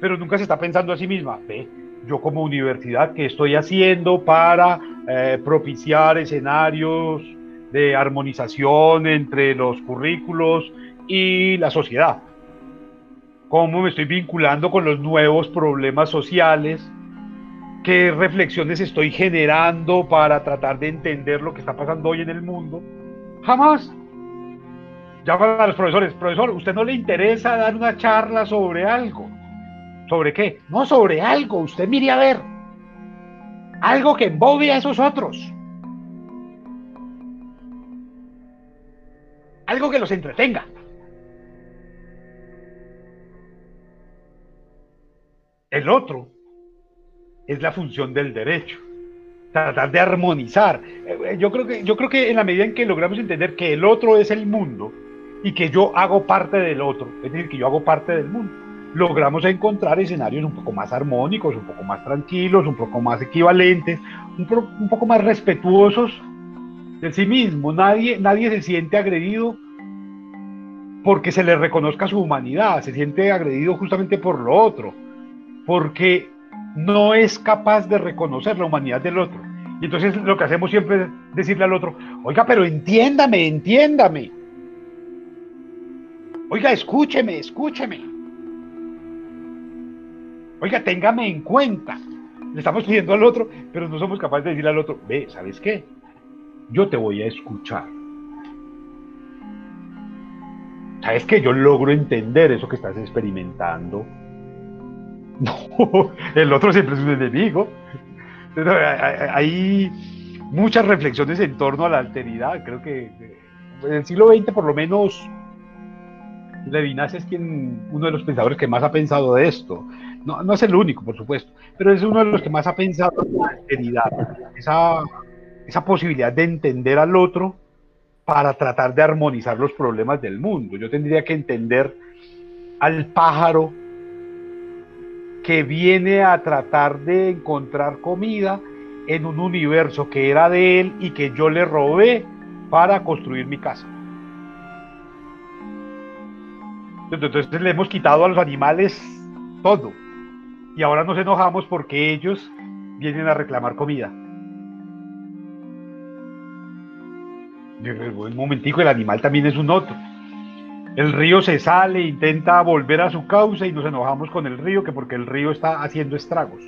pero nunca se está pensando a sí misma. Ve, yo como universidad, ¿qué estoy haciendo para eh, propiciar escenarios de armonización entre los currículos y la sociedad? ¿Cómo me estoy vinculando con los nuevos problemas sociales? ¿Qué reflexiones estoy generando para tratar de entender lo que está pasando hoy en el mundo? Jamás. Llaman a los profesores, profesor, ¿usted no le interesa dar una charla sobre algo? ¿Sobre qué? No, sobre algo. Usted mire a ver. Algo que embobe a esos otros. Algo que los entretenga. El otro es la función del derecho. Tratar de armonizar. Eh, yo creo que, yo creo que en la medida en que logramos entender que el otro es el mundo y que yo hago parte del otro, es decir, que yo hago parte del mundo logramos encontrar escenarios un poco más armónicos, un poco más tranquilos, un poco más equivalentes, un, poco más respetuosos de sí mismo. Nadie, nadie se siente agredido porque se le reconozca su humanidad, se siente agredido justamente por lo otro, porque no es capaz de reconocer la humanidad del otro. Y entonces lo que hacemos siempre es decirle al otro, oiga, pero entiéndame, entiéndame. Oiga, escúcheme, escúcheme. Oiga, téngame en cuenta. Le estamos pidiendo al otro, pero no somos capaces de decirle al otro, ve, ¿sabes qué? Yo te voy a escuchar. ¿Sabes qué? Yo logro entender eso que estás experimentando. No, el otro siempre es un enemigo. Hay muchas reflexiones en torno a la alteridad. Creo que en el siglo XX, por lo menos, Levinas es quien, uno de los pensadores que más ha pensado de esto. No, no es el único, por supuesto, pero es uno de los que más ha pensado en la alteridad, esa, esa posibilidad de entender al otro para tratar de armonizar los problemas del mundo. Yo tendría que entender al pájaro que viene a tratar de encontrar comida en un universo que era de él y que yo le robé para construir mi casa. Entonces le hemos quitado a los animales todo y ahora nos enojamos porque ellos vienen a reclamar comida. Un momentico, el animal también es un otro. El río se sale, intenta volver a su causa y nos enojamos con el río que porque el río está haciendo estragos.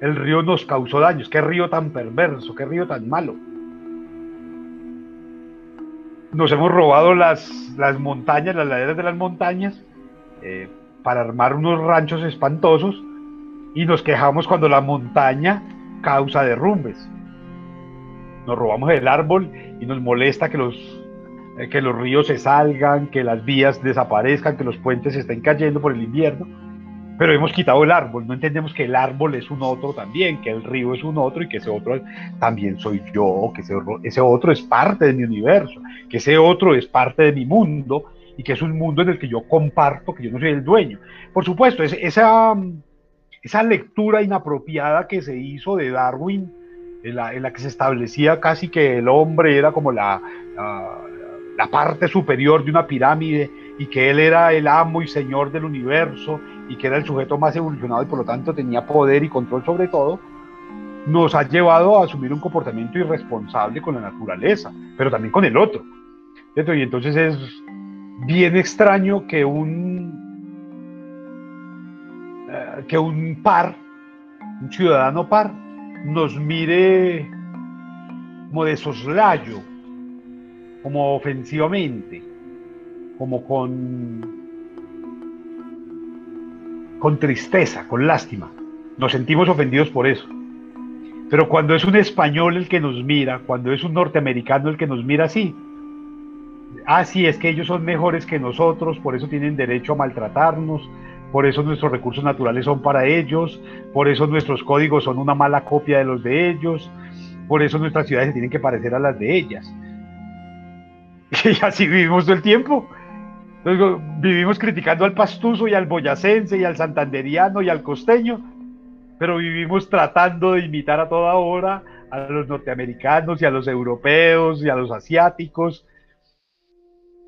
El río nos causó daños. Qué río tan perverso, qué río tan malo. Nos hemos robado las, las montañas, las laderas de las montañas, eh, para armar unos ranchos espantosos y nos quejamos cuando la montaña causa derrumbes. Nos robamos el árbol y nos molesta que los, eh, que los ríos se salgan, que las vías desaparezcan, que los puentes estén cayendo por el invierno. Pero hemos quitado el árbol, no entendemos que el árbol es un otro también, que el río es un otro y que ese otro también soy yo, que ese otro, ese otro es parte de mi universo, que ese otro es parte de mi mundo y que es un mundo en el que yo comparto, que yo no soy el dueño. Por supuesto, esa, esa lectura inapropiada que se hizo de Darwin, en la, que se establecía casi que el hombre era como la, la, parte superior de una pirámide y que él era el amo y señor del universo y que era el sujeto más evolucionado y por lo tanto tenía poder y control sobre todo, nos ha llevado a asumir un comportamiento irresponsable con la naturaleza, pero también con el otro. Y entonces es bien extraño que un que un par, un ciudadano par, nos mire como de soslayo, como ofensivamente, como con, con tristeza, con lástima. Nos sentimos ofendidos por eso. Pero cuando es un español el que nos mira, cuando es un norteamericano el que nos mira así, ah, sí, es que ellos son mejores que nosotros, por eso tienen derecho a maltratarnos, por eso nuestros recursos naturales son para ellos, por eso nuestros códigos son una mala copia de los de ellos, por eso nuestras ciudades se tienen que parecer a las de ellas. Y así vivimos todo el tiempo. vivimos criticando al pastuso y al boyacense y al santanderiano y al costeño, pero vivimos tratando de imitar a toda hora a los norteamericanos y a los europeos y a los asiáticos.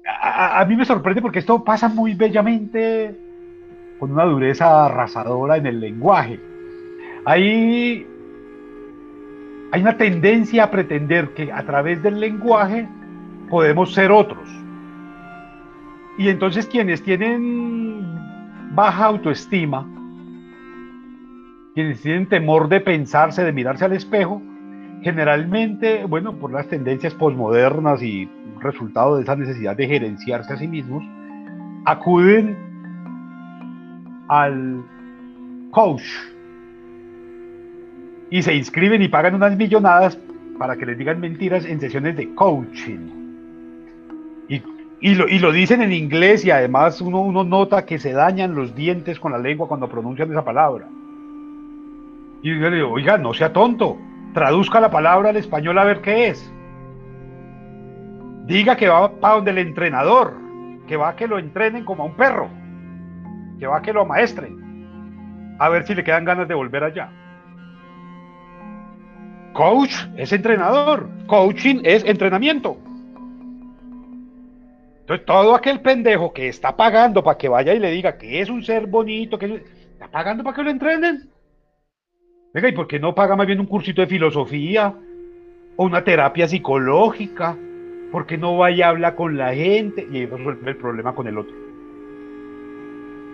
a mí me sorprende porque esto pasa muy bellamente con una dureza arrasadora en el lenguaje. Hay, hay una tendencia a pretender que a través del lenguaje podemos ser otros. Y entonces quienes tienen baja autoestima, quienes tienen temor de pensarse, de mirarse al espejo, generalmente, bueno, por las tendencias posmodernas y resultado de esa necesidad de gerenciarse a sí mismos, acuden al coach y se inscriben y pagan unas millonadas para que les digan mentiras en sesiones de coaching. Y, lo, dicen en inglés y además uno, uno nota que se dañan los dientes con la lengua cuando pronuncian esa palabra. Y yo le digo, oiga, no sea tonto, traduzca la palabra al español a ver qué es. Diga que va para donde el entrenador, que va a que lo entrenen como a un perro que va a que lo maestren, a ver si le quedan ganas de volver allá. Coach es entrenador, coaching es entrenamiento. Entonces todo aquel pendejo que está pagando para que vaya y le diga que es un ser bonito, que está pagando para que lo entrenen. Venga, ¿y por qué no paga más bien un cursito de filosofía o una terapia psicológica? ¿Por qué no vaya a hablar con la gente y resuelve el problema con el otro?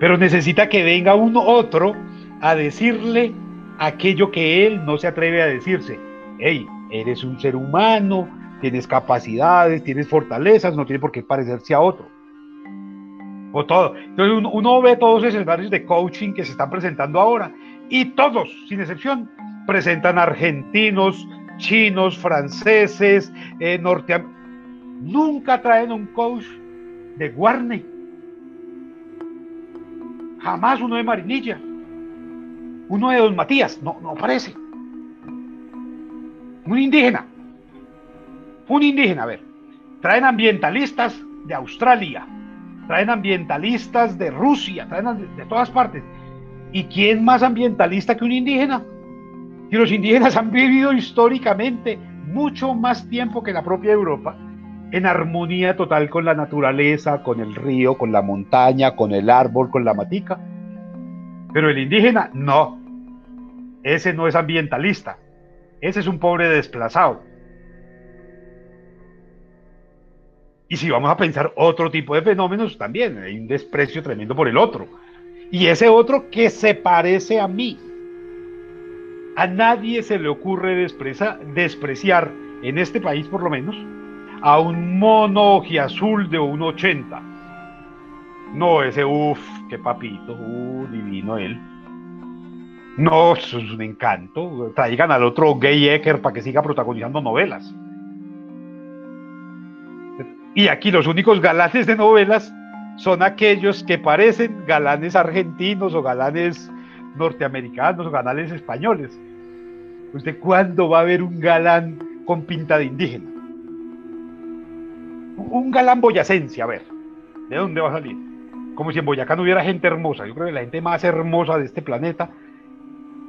Pero necesita que venga uno otro a decirle aquello que él no se atreve a decirse. Hey, eres un ser humano, tienes capacidades, tienes fortalezas, no tiene por qué parecerse a otro. O todo. Entonces uno, ve todos esos escenarios de coaching que se están presentando ahora y todos, sin excepción, presentan argentinos, chinos, franceses, eh, norteamericanos. Nunca traen un coach de Warner Jamás uno de Marinilla. Uno de Don Matías. No, no aparece. Un indígena. Un indígena, a ver. Traen ambientalistas de Australia. Traen ambientalistas de Rusia. Traen de, todas partes. ¿Y quién más ambientalista que un indígena? Y los indígenas han vivido históricamente mucho más tiempo que la propia Europa en armonía total con la naturaleza, con el río, con la montaña, con el árbol, con la matica. Pero el indígena no. Ese no es ambientalista. Ese es un pobre desplazado. Y si vamos a pensar otro tipo de fenómenos, también hay un desprecio tremendo por el otro. Y ese otro que se parece a mí. A nadie se le ocurre despreciar, en este país por lo menos, a un mono azul de 1,80. No, ese uff, qué papito, uh, divino él. No, eso es un encanto. Traigan al otro Gay Ecker para que siga protagonizando novelas. Y aquí los únicos galanes de novelas son aquellos que parecen galanes argentinos o galanes norteamericanos o galanes españoles. ¿Usted cuándo va a ver un galán con pinta de indígena? un galán boyacense, a ver, ¿de dónde va a salir? Como si en Boyacá no hubiera gente hermosa. Yo creo que la gente más hermosa de este planeta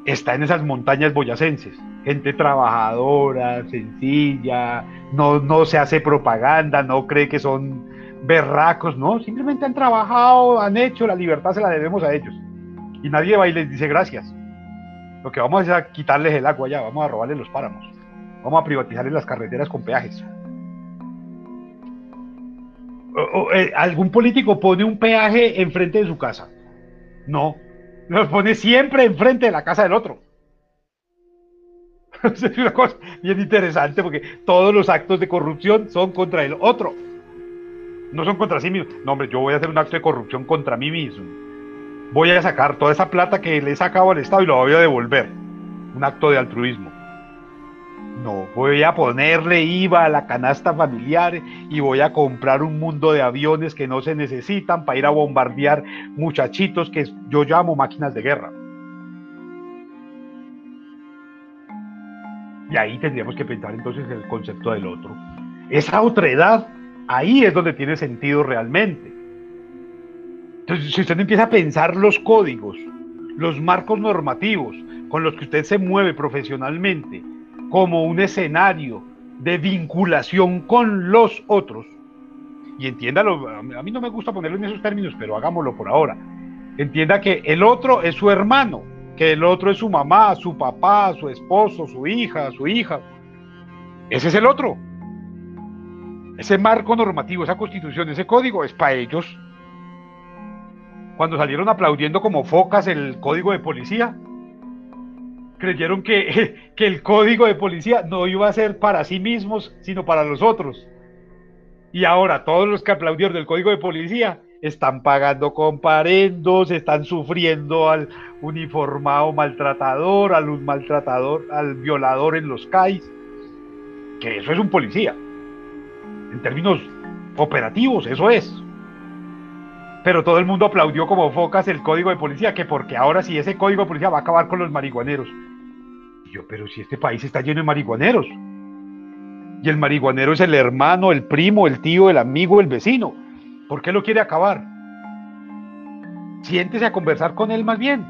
está en esas montañas boyacenses. Gente trabajadora, sencilla, no, no se hace propaganda, no cree que son berracos, no, simplemente han trabajado, han hecho, la libertad se la debemos a ellos. Y nadie va y les dice gracias. Lo que vamos a hacer es quitarles el agua ya, vamos a robarles los páramos, vamos a privatizarles las carreteras con peajes. Eh, ¿Algún político pone un peaje enfrente de su casa? No, los pone siempre enfrente de la casa del otro. es una cosa bien interesante porque todos los actos de corrupción son contra el otro. No son contra sí mismo. No, hombre, yo voy a hacer un acto de corrupción contra mí mismo. Voy a sacar toda esa plata que le he sacado al Estado y lo voy a devolver. Un acto de altruismo. No, voy a ponerle IVA a la canasta familiar y voy a comprar un mundo de aviones que no se necesitan para ir a bombardear muchachitos que yo llamo máquinas de guerra. Y ahí tendríamos que pensar entonces en el concepto del otro. Esa otra edad, ahí es donde tiene sentido realmente. Entonces, si usted empieza a pensar los códigos, los marcos normativos con los que usted se mueve profesionalmente, como un escenario de vinculación con los otros, y entiéndalo, a mí no me gusta ponerlo en esos términos, pero hagámoslo por ahora. Entienda que el otro es su hermano, que el otro es su mamá, su papá, su esposo, su hija, su hija. Ese es el otro. Ese marco normativo, esa constitución, ese código es para ellos. Cuando salieron aplaudiendo como focas el código de policía, creyeron que, que, el código de policía no iba a ser para sí mismos, sino para los otros. Y ahora todos los que aplaudieron el código de policía están pagando comparendos, están sufriendo al uniformado maltratador, al un maltratador, al violador en los CAIs, que eso es un policía. En términos operativos, eso es. Pero todo el mundo aplaudió como focas el código de policía, que porque ahora sí ese código de policía va a acabar con los marihuaneros yo, pero si este país está lleno de marihuaneros. Y el marihuanero es el hermano, el primo, el tío, el amigo, el vecino. ¿Por qué lo quiere acabar? Siéntese a conversar con él más bien.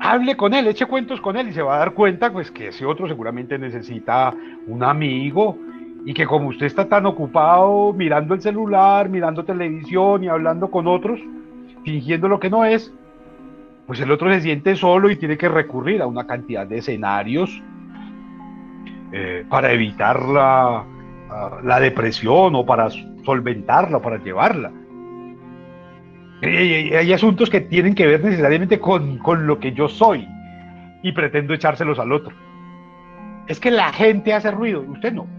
Hable con él, eche cuentos con él y se va a dar cuenta pues que ese otro seguramente necesita un amigo y que como usted está tan ocupado mirando el celular, mirando televisión y hablando con otros, fingiendo lo que no es, pues el otro se siente solo y tiene que recurrir a una cantidad de escenarios eh, para evitar la, la, depresión o para solventarla para llevarla. hay asuntos que tienen que ver necesariamente con, con lo que yo soy y pretendo echárselos al otro. Es que la gente hace ruido, usted no.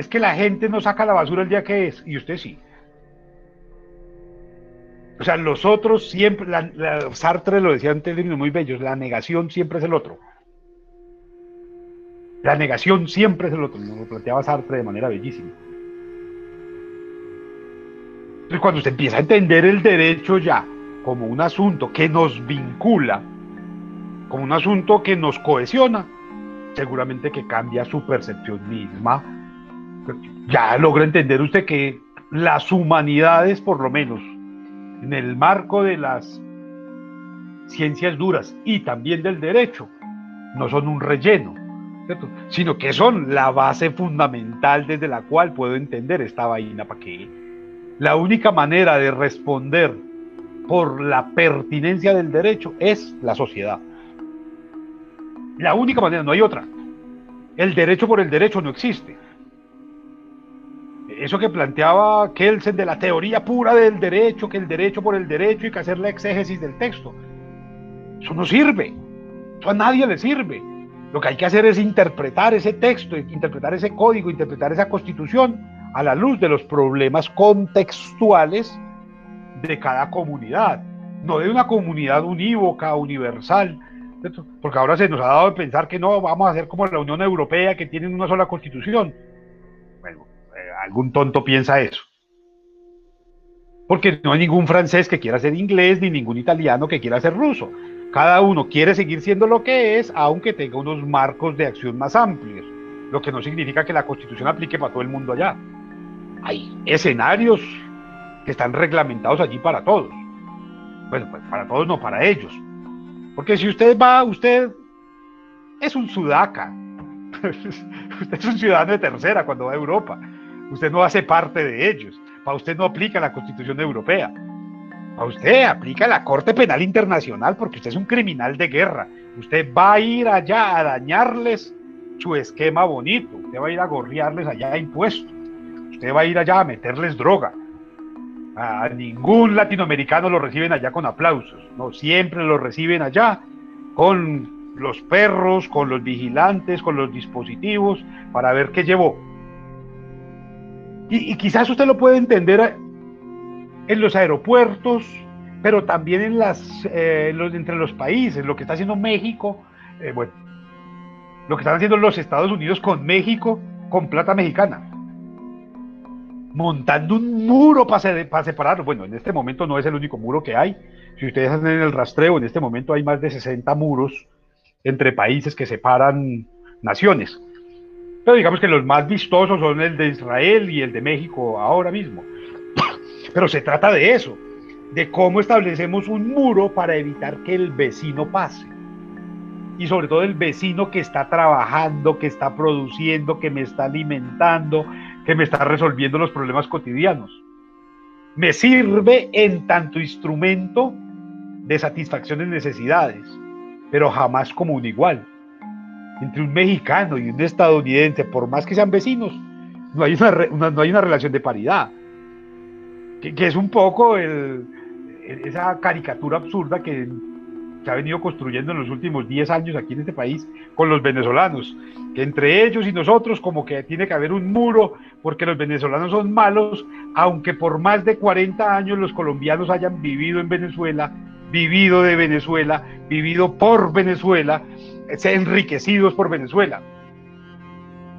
Es que la gente no saca la basura el día que es, y usted sí. O sea, los otros siempre, Sartre lo decía en términos muy bellos, la negación siempre es el otro. La negación siempre es el otro, lo planteaba Sartre de manera bellísima. Entonces, cuando usted empieza a entender el derecho ya como un asunto que nos vincula, como un asunto que nos cohesiona, seguramente que cambia su percepción misma. Ya logra entender usted que las humanidades, por lo menos, en el marco de las ciencias duras y también del derecho, no son un relleno, sino que son la base fundamental desde la cual puedo entender esta vaina para que la única manera de responder por la pertinencia del derecho es la sociedad. La única manera, no hay otra. El derecho por el derecho no existe eso que planteaba Kelsen de la teoría pura del derecho, que el derecho por el derecho y que hacer la exégesis del texto. Eso no sirve. Eso a nadie le sirve. Lo que hay que hacer es interpretar ese texto, interpretar ese código, interpretar esa constitución a la luz de los problemas contextuales de cada comunidad, no de una comunidad unívoca, universal, porque ahora se nos ha dado de pensar que no vamos a hacer como la Unión Europea, que tienen una sola constitución. Algún tonto piensa eso. Porque no hay ningún francés que quiera ser inglés, ni ningún italiano que quiera ser ruso. Cada uno quiere seguir siendo lo que es, aunque tenga unos marcos de acción más amplios, lo que no significa que la constitución aplique para todo el mundo allá. Hay escenarios que están reglamentados allí para todos. Bueno, pues para todos no, para ellos. Porque si usted va, usted es un sudaca. usted es un ciudadano de tercera cuando va a Europa. Usted no hace parte de ellos. Para usted no aplica la Constitución Europea. Para usted aplica la Corte Penal Internacional porque usted es un criminal de guerra. Usted va a ir allá a dañarles su esquema bonito. Usted va a ir a gorriarles allá impuestos. Usted va a ir allá a meterles droga. A ningún latinoamericano lo reciben allá con aplausos. No, siempre lo reciben allá con los perros, con los vigilantes, con los dispositivos, para ver qué llevó. Y, quizás usted lo puede entender en los aeropuertos, pero también en las, eh, entre los países, lo que está haciendo México, eh, bueno, lo que están haciendo los Estados Unidos con México, con plata mexicana. Montando un muro para, para separarlo. Bueno, en este momento no es el único muro que hay. Si ustedes hacen el rastreo, en este momento hay más de 60 muros entre países que separan naciones. Pero digamos que los más vistosos son el de Israel y el de México ahora mismo. Pero se trata de eso, de cómo establecemos un muro para evitar que el vecino pase. Y sobre todo el vecino que está trabajando, que está produciendo, que me está alimentando, que me está resolviendo los problemas cotidianos. Me sirve en tanto instrumento de satisfacción de necesidades pero jamás como un igual. Entre un mexicano y un estadounidense, por más que sean vecinos, no hay una, no hay una relación de paridad. Que, es un poco esa caricatura absurda que se ha venido construyendo en los últimos 10 años aquí en este país con los venezolanos, que entre ellos y nosotros como que tiene que haber un muro porque los venezolanos son malos, aunque por más de 40 años los colombianos hayan vivido en Venezuela vivido de Venezuela, vivido por Venezuela, enriquecidos por Venezuela.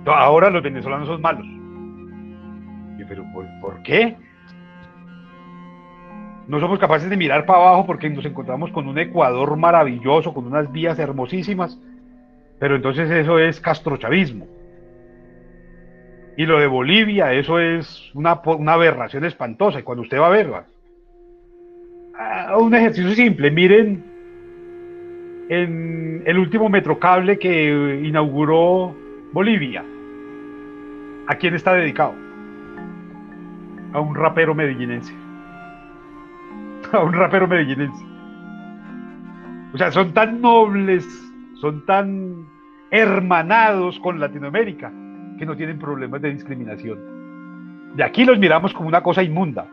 Ahora los venezolanos son malos. Pero ¿por, qué? No somos capaces de mirar para abajo porque nos encontramos con un Ecuador maravilloso, con unas vías hermosísimas, pero entonces eso es castrochavismo. Y lo de Bolivia, eso es una, una aberración espantosa. Y cuando usted va a ver, un ejercicio simple. Miren en el último metrocable que inauguró Bolivia. ¿A quién está dedicado? A un rapero medellinense. A un rapero medellinense. O sea, son tan nobles, son tan hermanados con Latinoamérica que no tienen problemas de discriminación. De aquí los miramos como una cosa inmunda.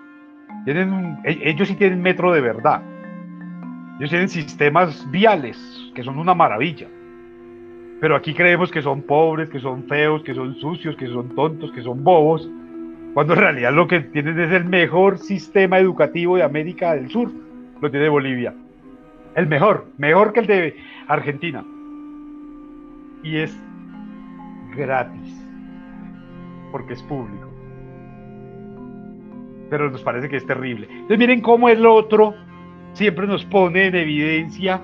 E, ellos sí tienen metro de verdad. Ellos tienen sistemas viales que son una maravilla. Pero aquí creemos que son pobres, que son feos, que son sucios, que son tontos, que son bobos, cuando en realidad lo que tienen es el mejor sistema educativo de América del Sur, lo tiene Bolivia. El mejor, mejor que el de Argentina. Y es gratis, porque es público pero nos parece que es terrible. Entonces miren cómo el otro siempre nos pone en evidencia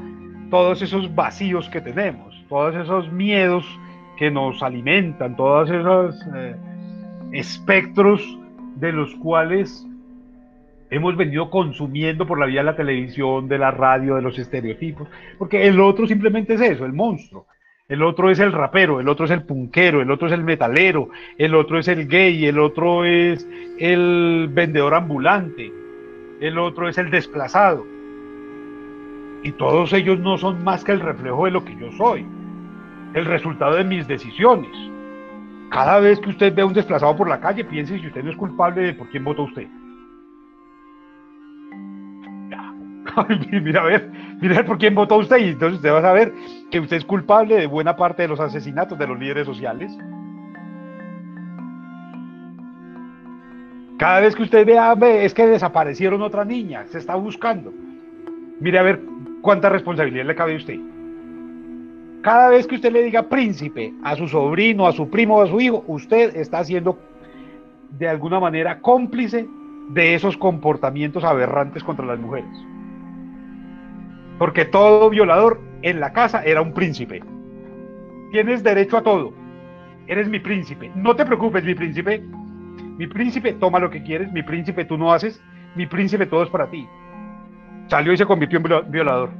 todos esos vacíos que tenemos, todos esos miedos que nos alimentan, todos esos eh, espectros de los cuales hemos venido consumiendo por la vía de la televisión, de la radio, de los estereotipos, porque el otro simplemente es eso, el monstruo el otro es el rapero, el otro es el punquero, el otro es el metalero, el otro es el gay, el otro es el vendedor ambulante, el otro es el desplazado. Y todos ellos no son más que el reflejo de lo que yo soy, el resultado de mis decisiones. Cada vez que usted ve a un desplazado por la calle, piense si usted no es culpable de por quién votó usted. mira a ver, mira por quién votó usted y entonces usted va a saber que usted es culpable de buena parte de los asesinatos de los líderes sociales. Cada vez que usted vea, ve, es que desaparecieron otra niña, se está buscando. Mire a ver cuánta responsabilidad le cabe a usted. Cada vez que usted le diga príncipe a su sobrino, a su primo a su hijo, usted está siendo de alguna manera cómplice de esos comportamientos aberrantes contra las mujeres. Porque todo violador en la casa era un príncipe. Tienes derecho a todo. Eres mi príncipe. No te preocupes, mi príncipe. Mi príncipe toma lo que quieres. Mi príncipe tú no haces. Mi príncipe todo es para ti. Salió y se convirtió en violador.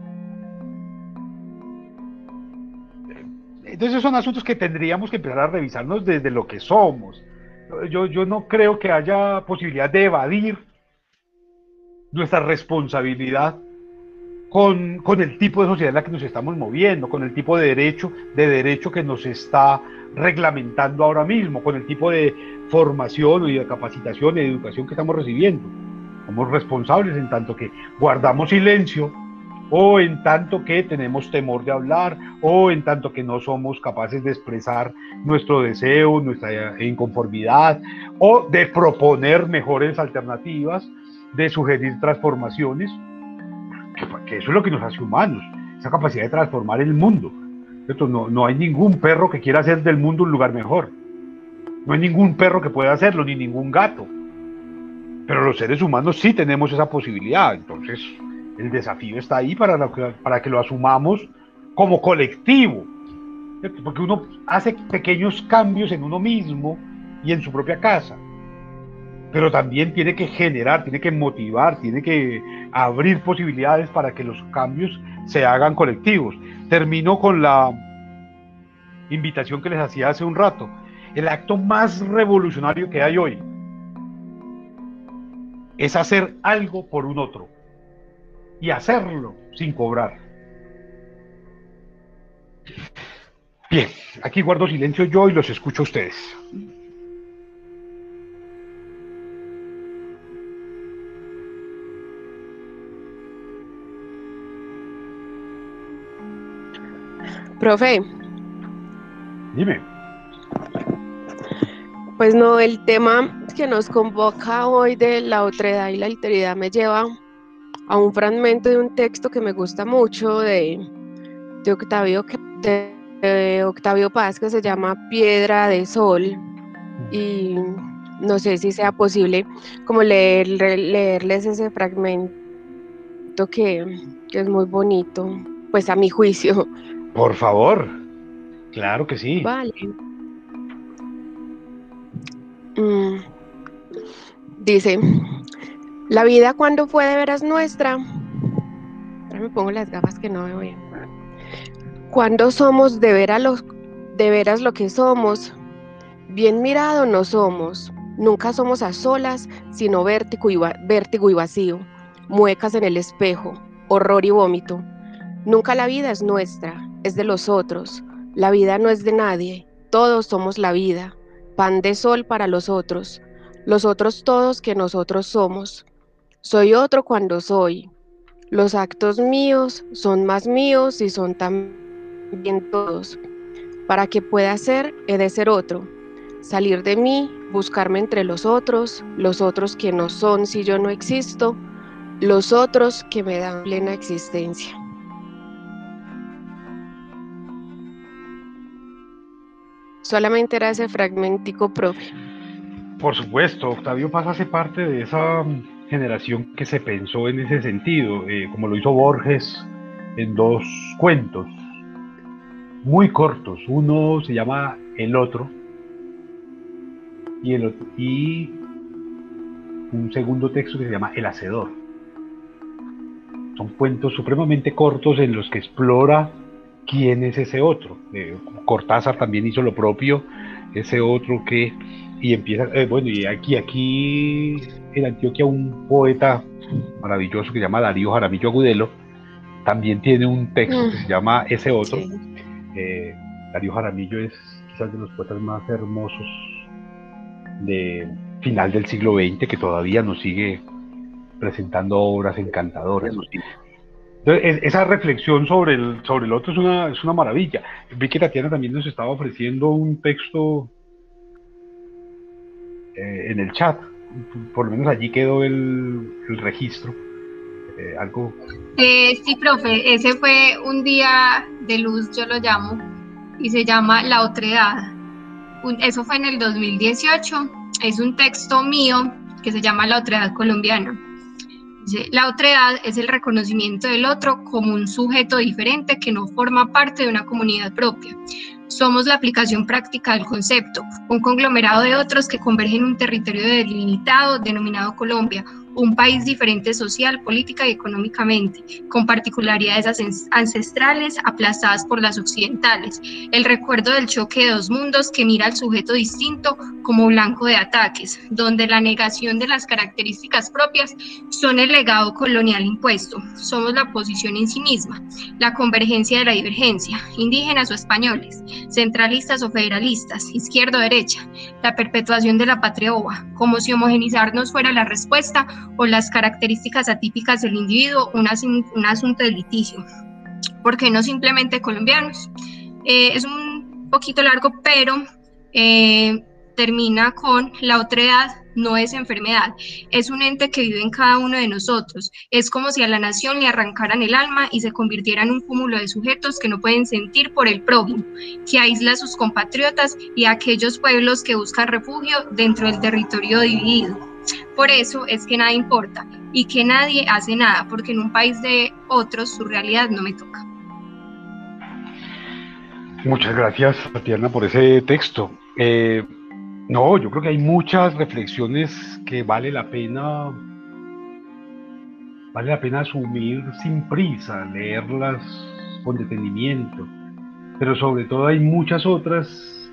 Entonces son asuntos que tendríamos que empezar a revisarnos desde lo que somos. Yo, yo no creo que haya posibilidad de evadir nuestra responsabilidad con, con, el tipo de sociedad en la que nos estamos moviendo, con el tipo de derecho, de derecho que nos está reglamentando ahora mismo, con el tipo de formación y de capacitación y de educación que estamos recibiendo. Somos responsables en tanto que guardamos silencio o en tanto que tenemos temor de hablar, o en tanto que no somos capaces de expresar nuestro deseo, nuestra inconformidad, o de proponer mejores alternativas, de sugerir transformaciones, que, eso es lo que nos hace humanos, esa capacidad de transformar el mundo. No, no hay ningún perro que quiera hacer del mundo un lugar mejor. No hay ningún perro que pueda hacerlo, ni ningún gato. Pero los seres humanos sí tenemos esa posibilidad. Entonces, el desafío está ahí para, para que lo asumamos como colectivo. Porque uno hace pequeños cambios en uno mismo y en su propia casa. Pero también tiene que generar, tiene que motivar, tiene que abrir posibilidades para que los cambios se hagan colectivos. Termino con la invitación que les hacía hace un rato. El acto más revolucionario que hay hoy es hacer algo por un otro y hacerlo sin cobrar. Bien, aquí guardo silencio yo y los escucho a ustedes. Profe. Dime. Pues no, el tema que nos convoca hoy de la otredad y la alteridad me lleva a un fragmento de un texto que me gusta mucho de, de, Octavio, de, Octavio Paz que se llama Piedra de Sol y no sé si sea posible como leer, leerles ese fragmento que, que es muy bonito, pues a mi juicio. Por favor, claro que sí. Vale. Mm. Dice, la vida cuando fue de veras nuestra. Ahora me pongo las gafas que no veo bien. Cuando somos de veras, los, de veras lo que somos, bien mirado no somos. Nunca somos a solas, sino vértigo y, vértigo y vacío, muecas en el espejo, horror y vómito. Nunca la vida es nuestra, es de los otros. La vida no es de nadie, todos somos la vida, pan de sol para los otros, los otros todos que nosotros somos. Soy otro cuando soy. Los actos míos son más míos y son también todos. Para que pueda ser, he de ser otro. Salir de mí, buscarme entre los otros, los otros que no son si yo no existo, los otros que me dan plena existencia. Solamente era ese fragmentico profe. Por supuesto, Octavio Paz hace parte de esa generación que se pensó en ese sentido, eh, como lo hizo Borges en dos cuentos muy cortos. Uno se llama El otro y, el y un segundo texto que se llama El hacedor. Son cuentos supremamente cortos en los que explora quién es ese otro. Eh, Cortázar también hizo lo propio, ese otro que y empieza, eh, bueno, y aquí, aquí en Antioquia un poeta maravilloso que se llama Darío Jaramillo Agudelo, también tiene un texto que se llama Ese Otro. Eh, Darío Jaramillo es quizás de los poetas más hermosos de final del siglo XX que todavía nos sigue presentando obras encantadoras. Entonces, esa reflexión sobre el, sobre el otro es una, es una maravilla. Vi que Tatiana también nos estaba ofreciendo un texto eh, en el chat. Por lo menos allí quedó el, registro. Eh, algo. Eh, sí, profe, ese fue un día de luz, yo lo llamo, y se llama La Otredad. eso fue en el 2018. Es un texto mío que se llama La Otredad Colombiana. La otredad es el reconocimiento del otro como un sujeto diferente que no forma parte de una comunidad propia. Somos la aplicación práctica del concepto, un conglomerado de otros que convergen en un territorio delimitado denominado Colombia, un país diferente social, política y económicamente, con particularidades ancestrales aplazadas por las occidentales. El recuerdo del choque de dos mundos que mira al sujeto distinto como blanco de ataques, donde la negación de las características propias son el legado colonial impuesto. Somos la posición en sí misma, la convergencia de la divergencia, indígenas o españoles, centralistas o federalistas, izquierdo-derecha, la perpetuación de la patria ova, como si homogenizarnos fuera la respuesta o las características atípicas del individuo, un, un asunto de litigio. ¿Por qué no simplemente colombianos? Eh, es un poquito largo, pero eh, termina con la otra edad no es enfermedad, es un ente que vive en cada uno de nosotros. Es como si a la nación le arrancaran el alma y se convirtiera en un cúmulo de sujetos que no pueden sentir por el prójimo, que aísla a sus compatriotas y a aquellos pueblos que buscan refugio dentro del territorio dividido. Por eso es que nada importa y que nadie hace nada, porque en un país de otros su realidad no me toca. Muchas gracias, Tatiana, por ese texto. Eh, no, yo creo que hay muchas reflexiones que vale la pena vale la pena asumir sin prisa, leerlas con detenimiento, pero sobre todo hay muchas otras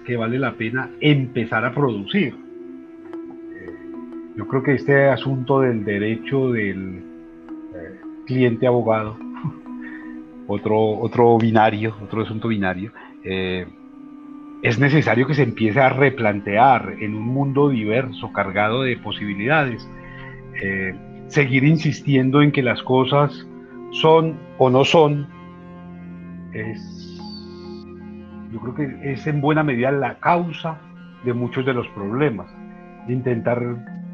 que vale la pena empezar a producir. Yo creo que este asunto del derecho del eh, cliente abogado, otro, otro binario, otro asunto binario, eh, es necesario que se empiece a replantear en un mundo diverso, cargado de posibilidades. Eh, seguir insistiendo en que las cosas son o no son, es, yo creo que es en buena medida la causa de muchos de los problemas. Intentar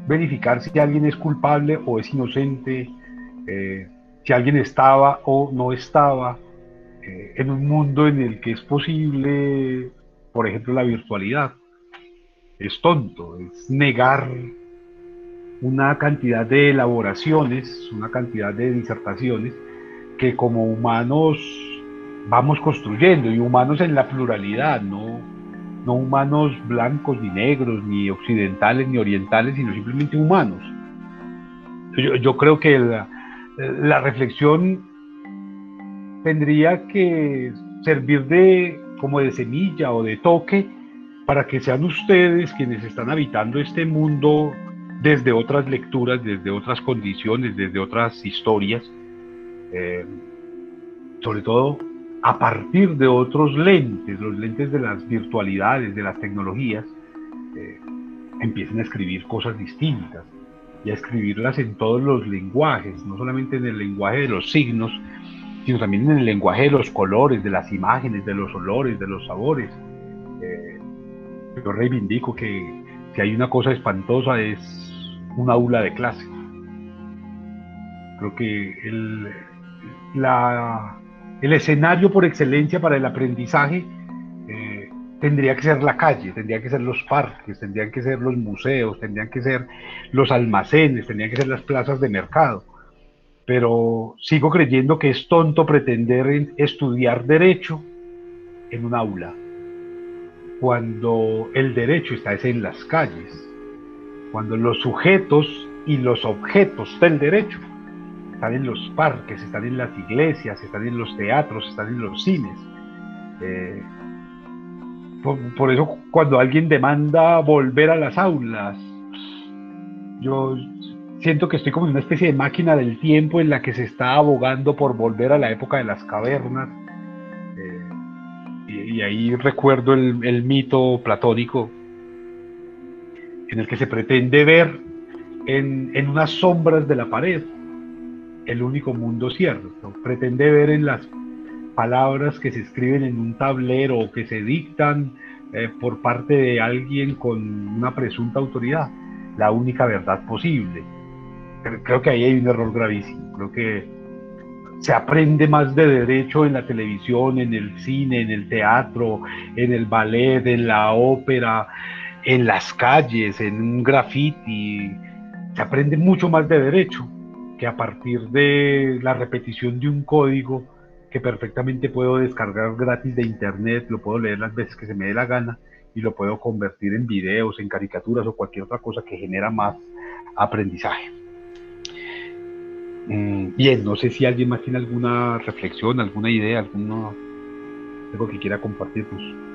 verificar si alguien es culpable o es inocente, eh, si alguien estaba o no estaba, eh, en un mundo en el que es posible por ejemplo, la virtualidad. Es tonto, es negar una cantidad de elaboraciones, una cantidad de disertaciones que como humanos vamos construyendo, y humanos en la pluralidad, no, no humanos blancos ni negros, ni occidentales ni orientales, sino simplemente humanos. Yo, creo que la, la reflexión tendría que servir de como de semilla o de toque para que sean ustedes quienes están habitando este mundo desde otras lecturas, desde otras condiciones, desde otras historias, eh, sobre todo a partir de otros lentes, los lentes de las virtualidades, de las tecnologías, eh, empiecen a escribir cosas distintas y a escribirlas en todos los lenguajes, no solamente en el lenguaje de los signos, sino también en el lenguaje de los colores, de las imágenes, de los olores, de los sabores. Eh, yo reivindico que si hay una cosa espantosa es un aula de clase. Creo que el, el escenario por excelencia para el aprendizaje eh, tendría que ser la calle, tendría que ser los parques, tendrían que ser los museos, tendrían que ser los almacenes, tendrían que ser las plazas de mercado. Pero sigo creyendo que es tonto pretender estudiar derecho en un aula, cuando el derecho está en las calles, cuando los sujetos y los objetos del derecho están en los parques, están en las iglesias, están en los teatros, están en los cines. Eh, por, eso cuando alguien demanda volver a las aulas, yo siento que estoy como en una especie de máquina del tiempo en la que se está abogando por volver a la época de las cavernas. Eh, y, ahí recuerdo el, mito platónico en el que se pretende ver en, en, unas sombras de la pared el único mundo cierto. Pretende ver en las palabras que se escriben en un tablero o que se dictan eh, por parte de alguien con una presunta autoridad la única verdad posible creo que ahí hay un error gravísimo. Creo que se aprende más de derecho en la televisión, en el cine, en el teatro, en el ballet, en la ópera, en las calles, en un graffiti. Se aprende mucho más de derecho que a partir de la repetición de un código que perfectamente puedo descargar gratis de internet, lo puedo leer las veces que se me dé la gana y lo puedo convertir en videos, en caricaturas o cualquier otra cosa que genera más aprendizaje. Mm, bien, no sé si alguien más tiene alguna reflexión, alguna idea, alguna, algo que quiera compartirnos.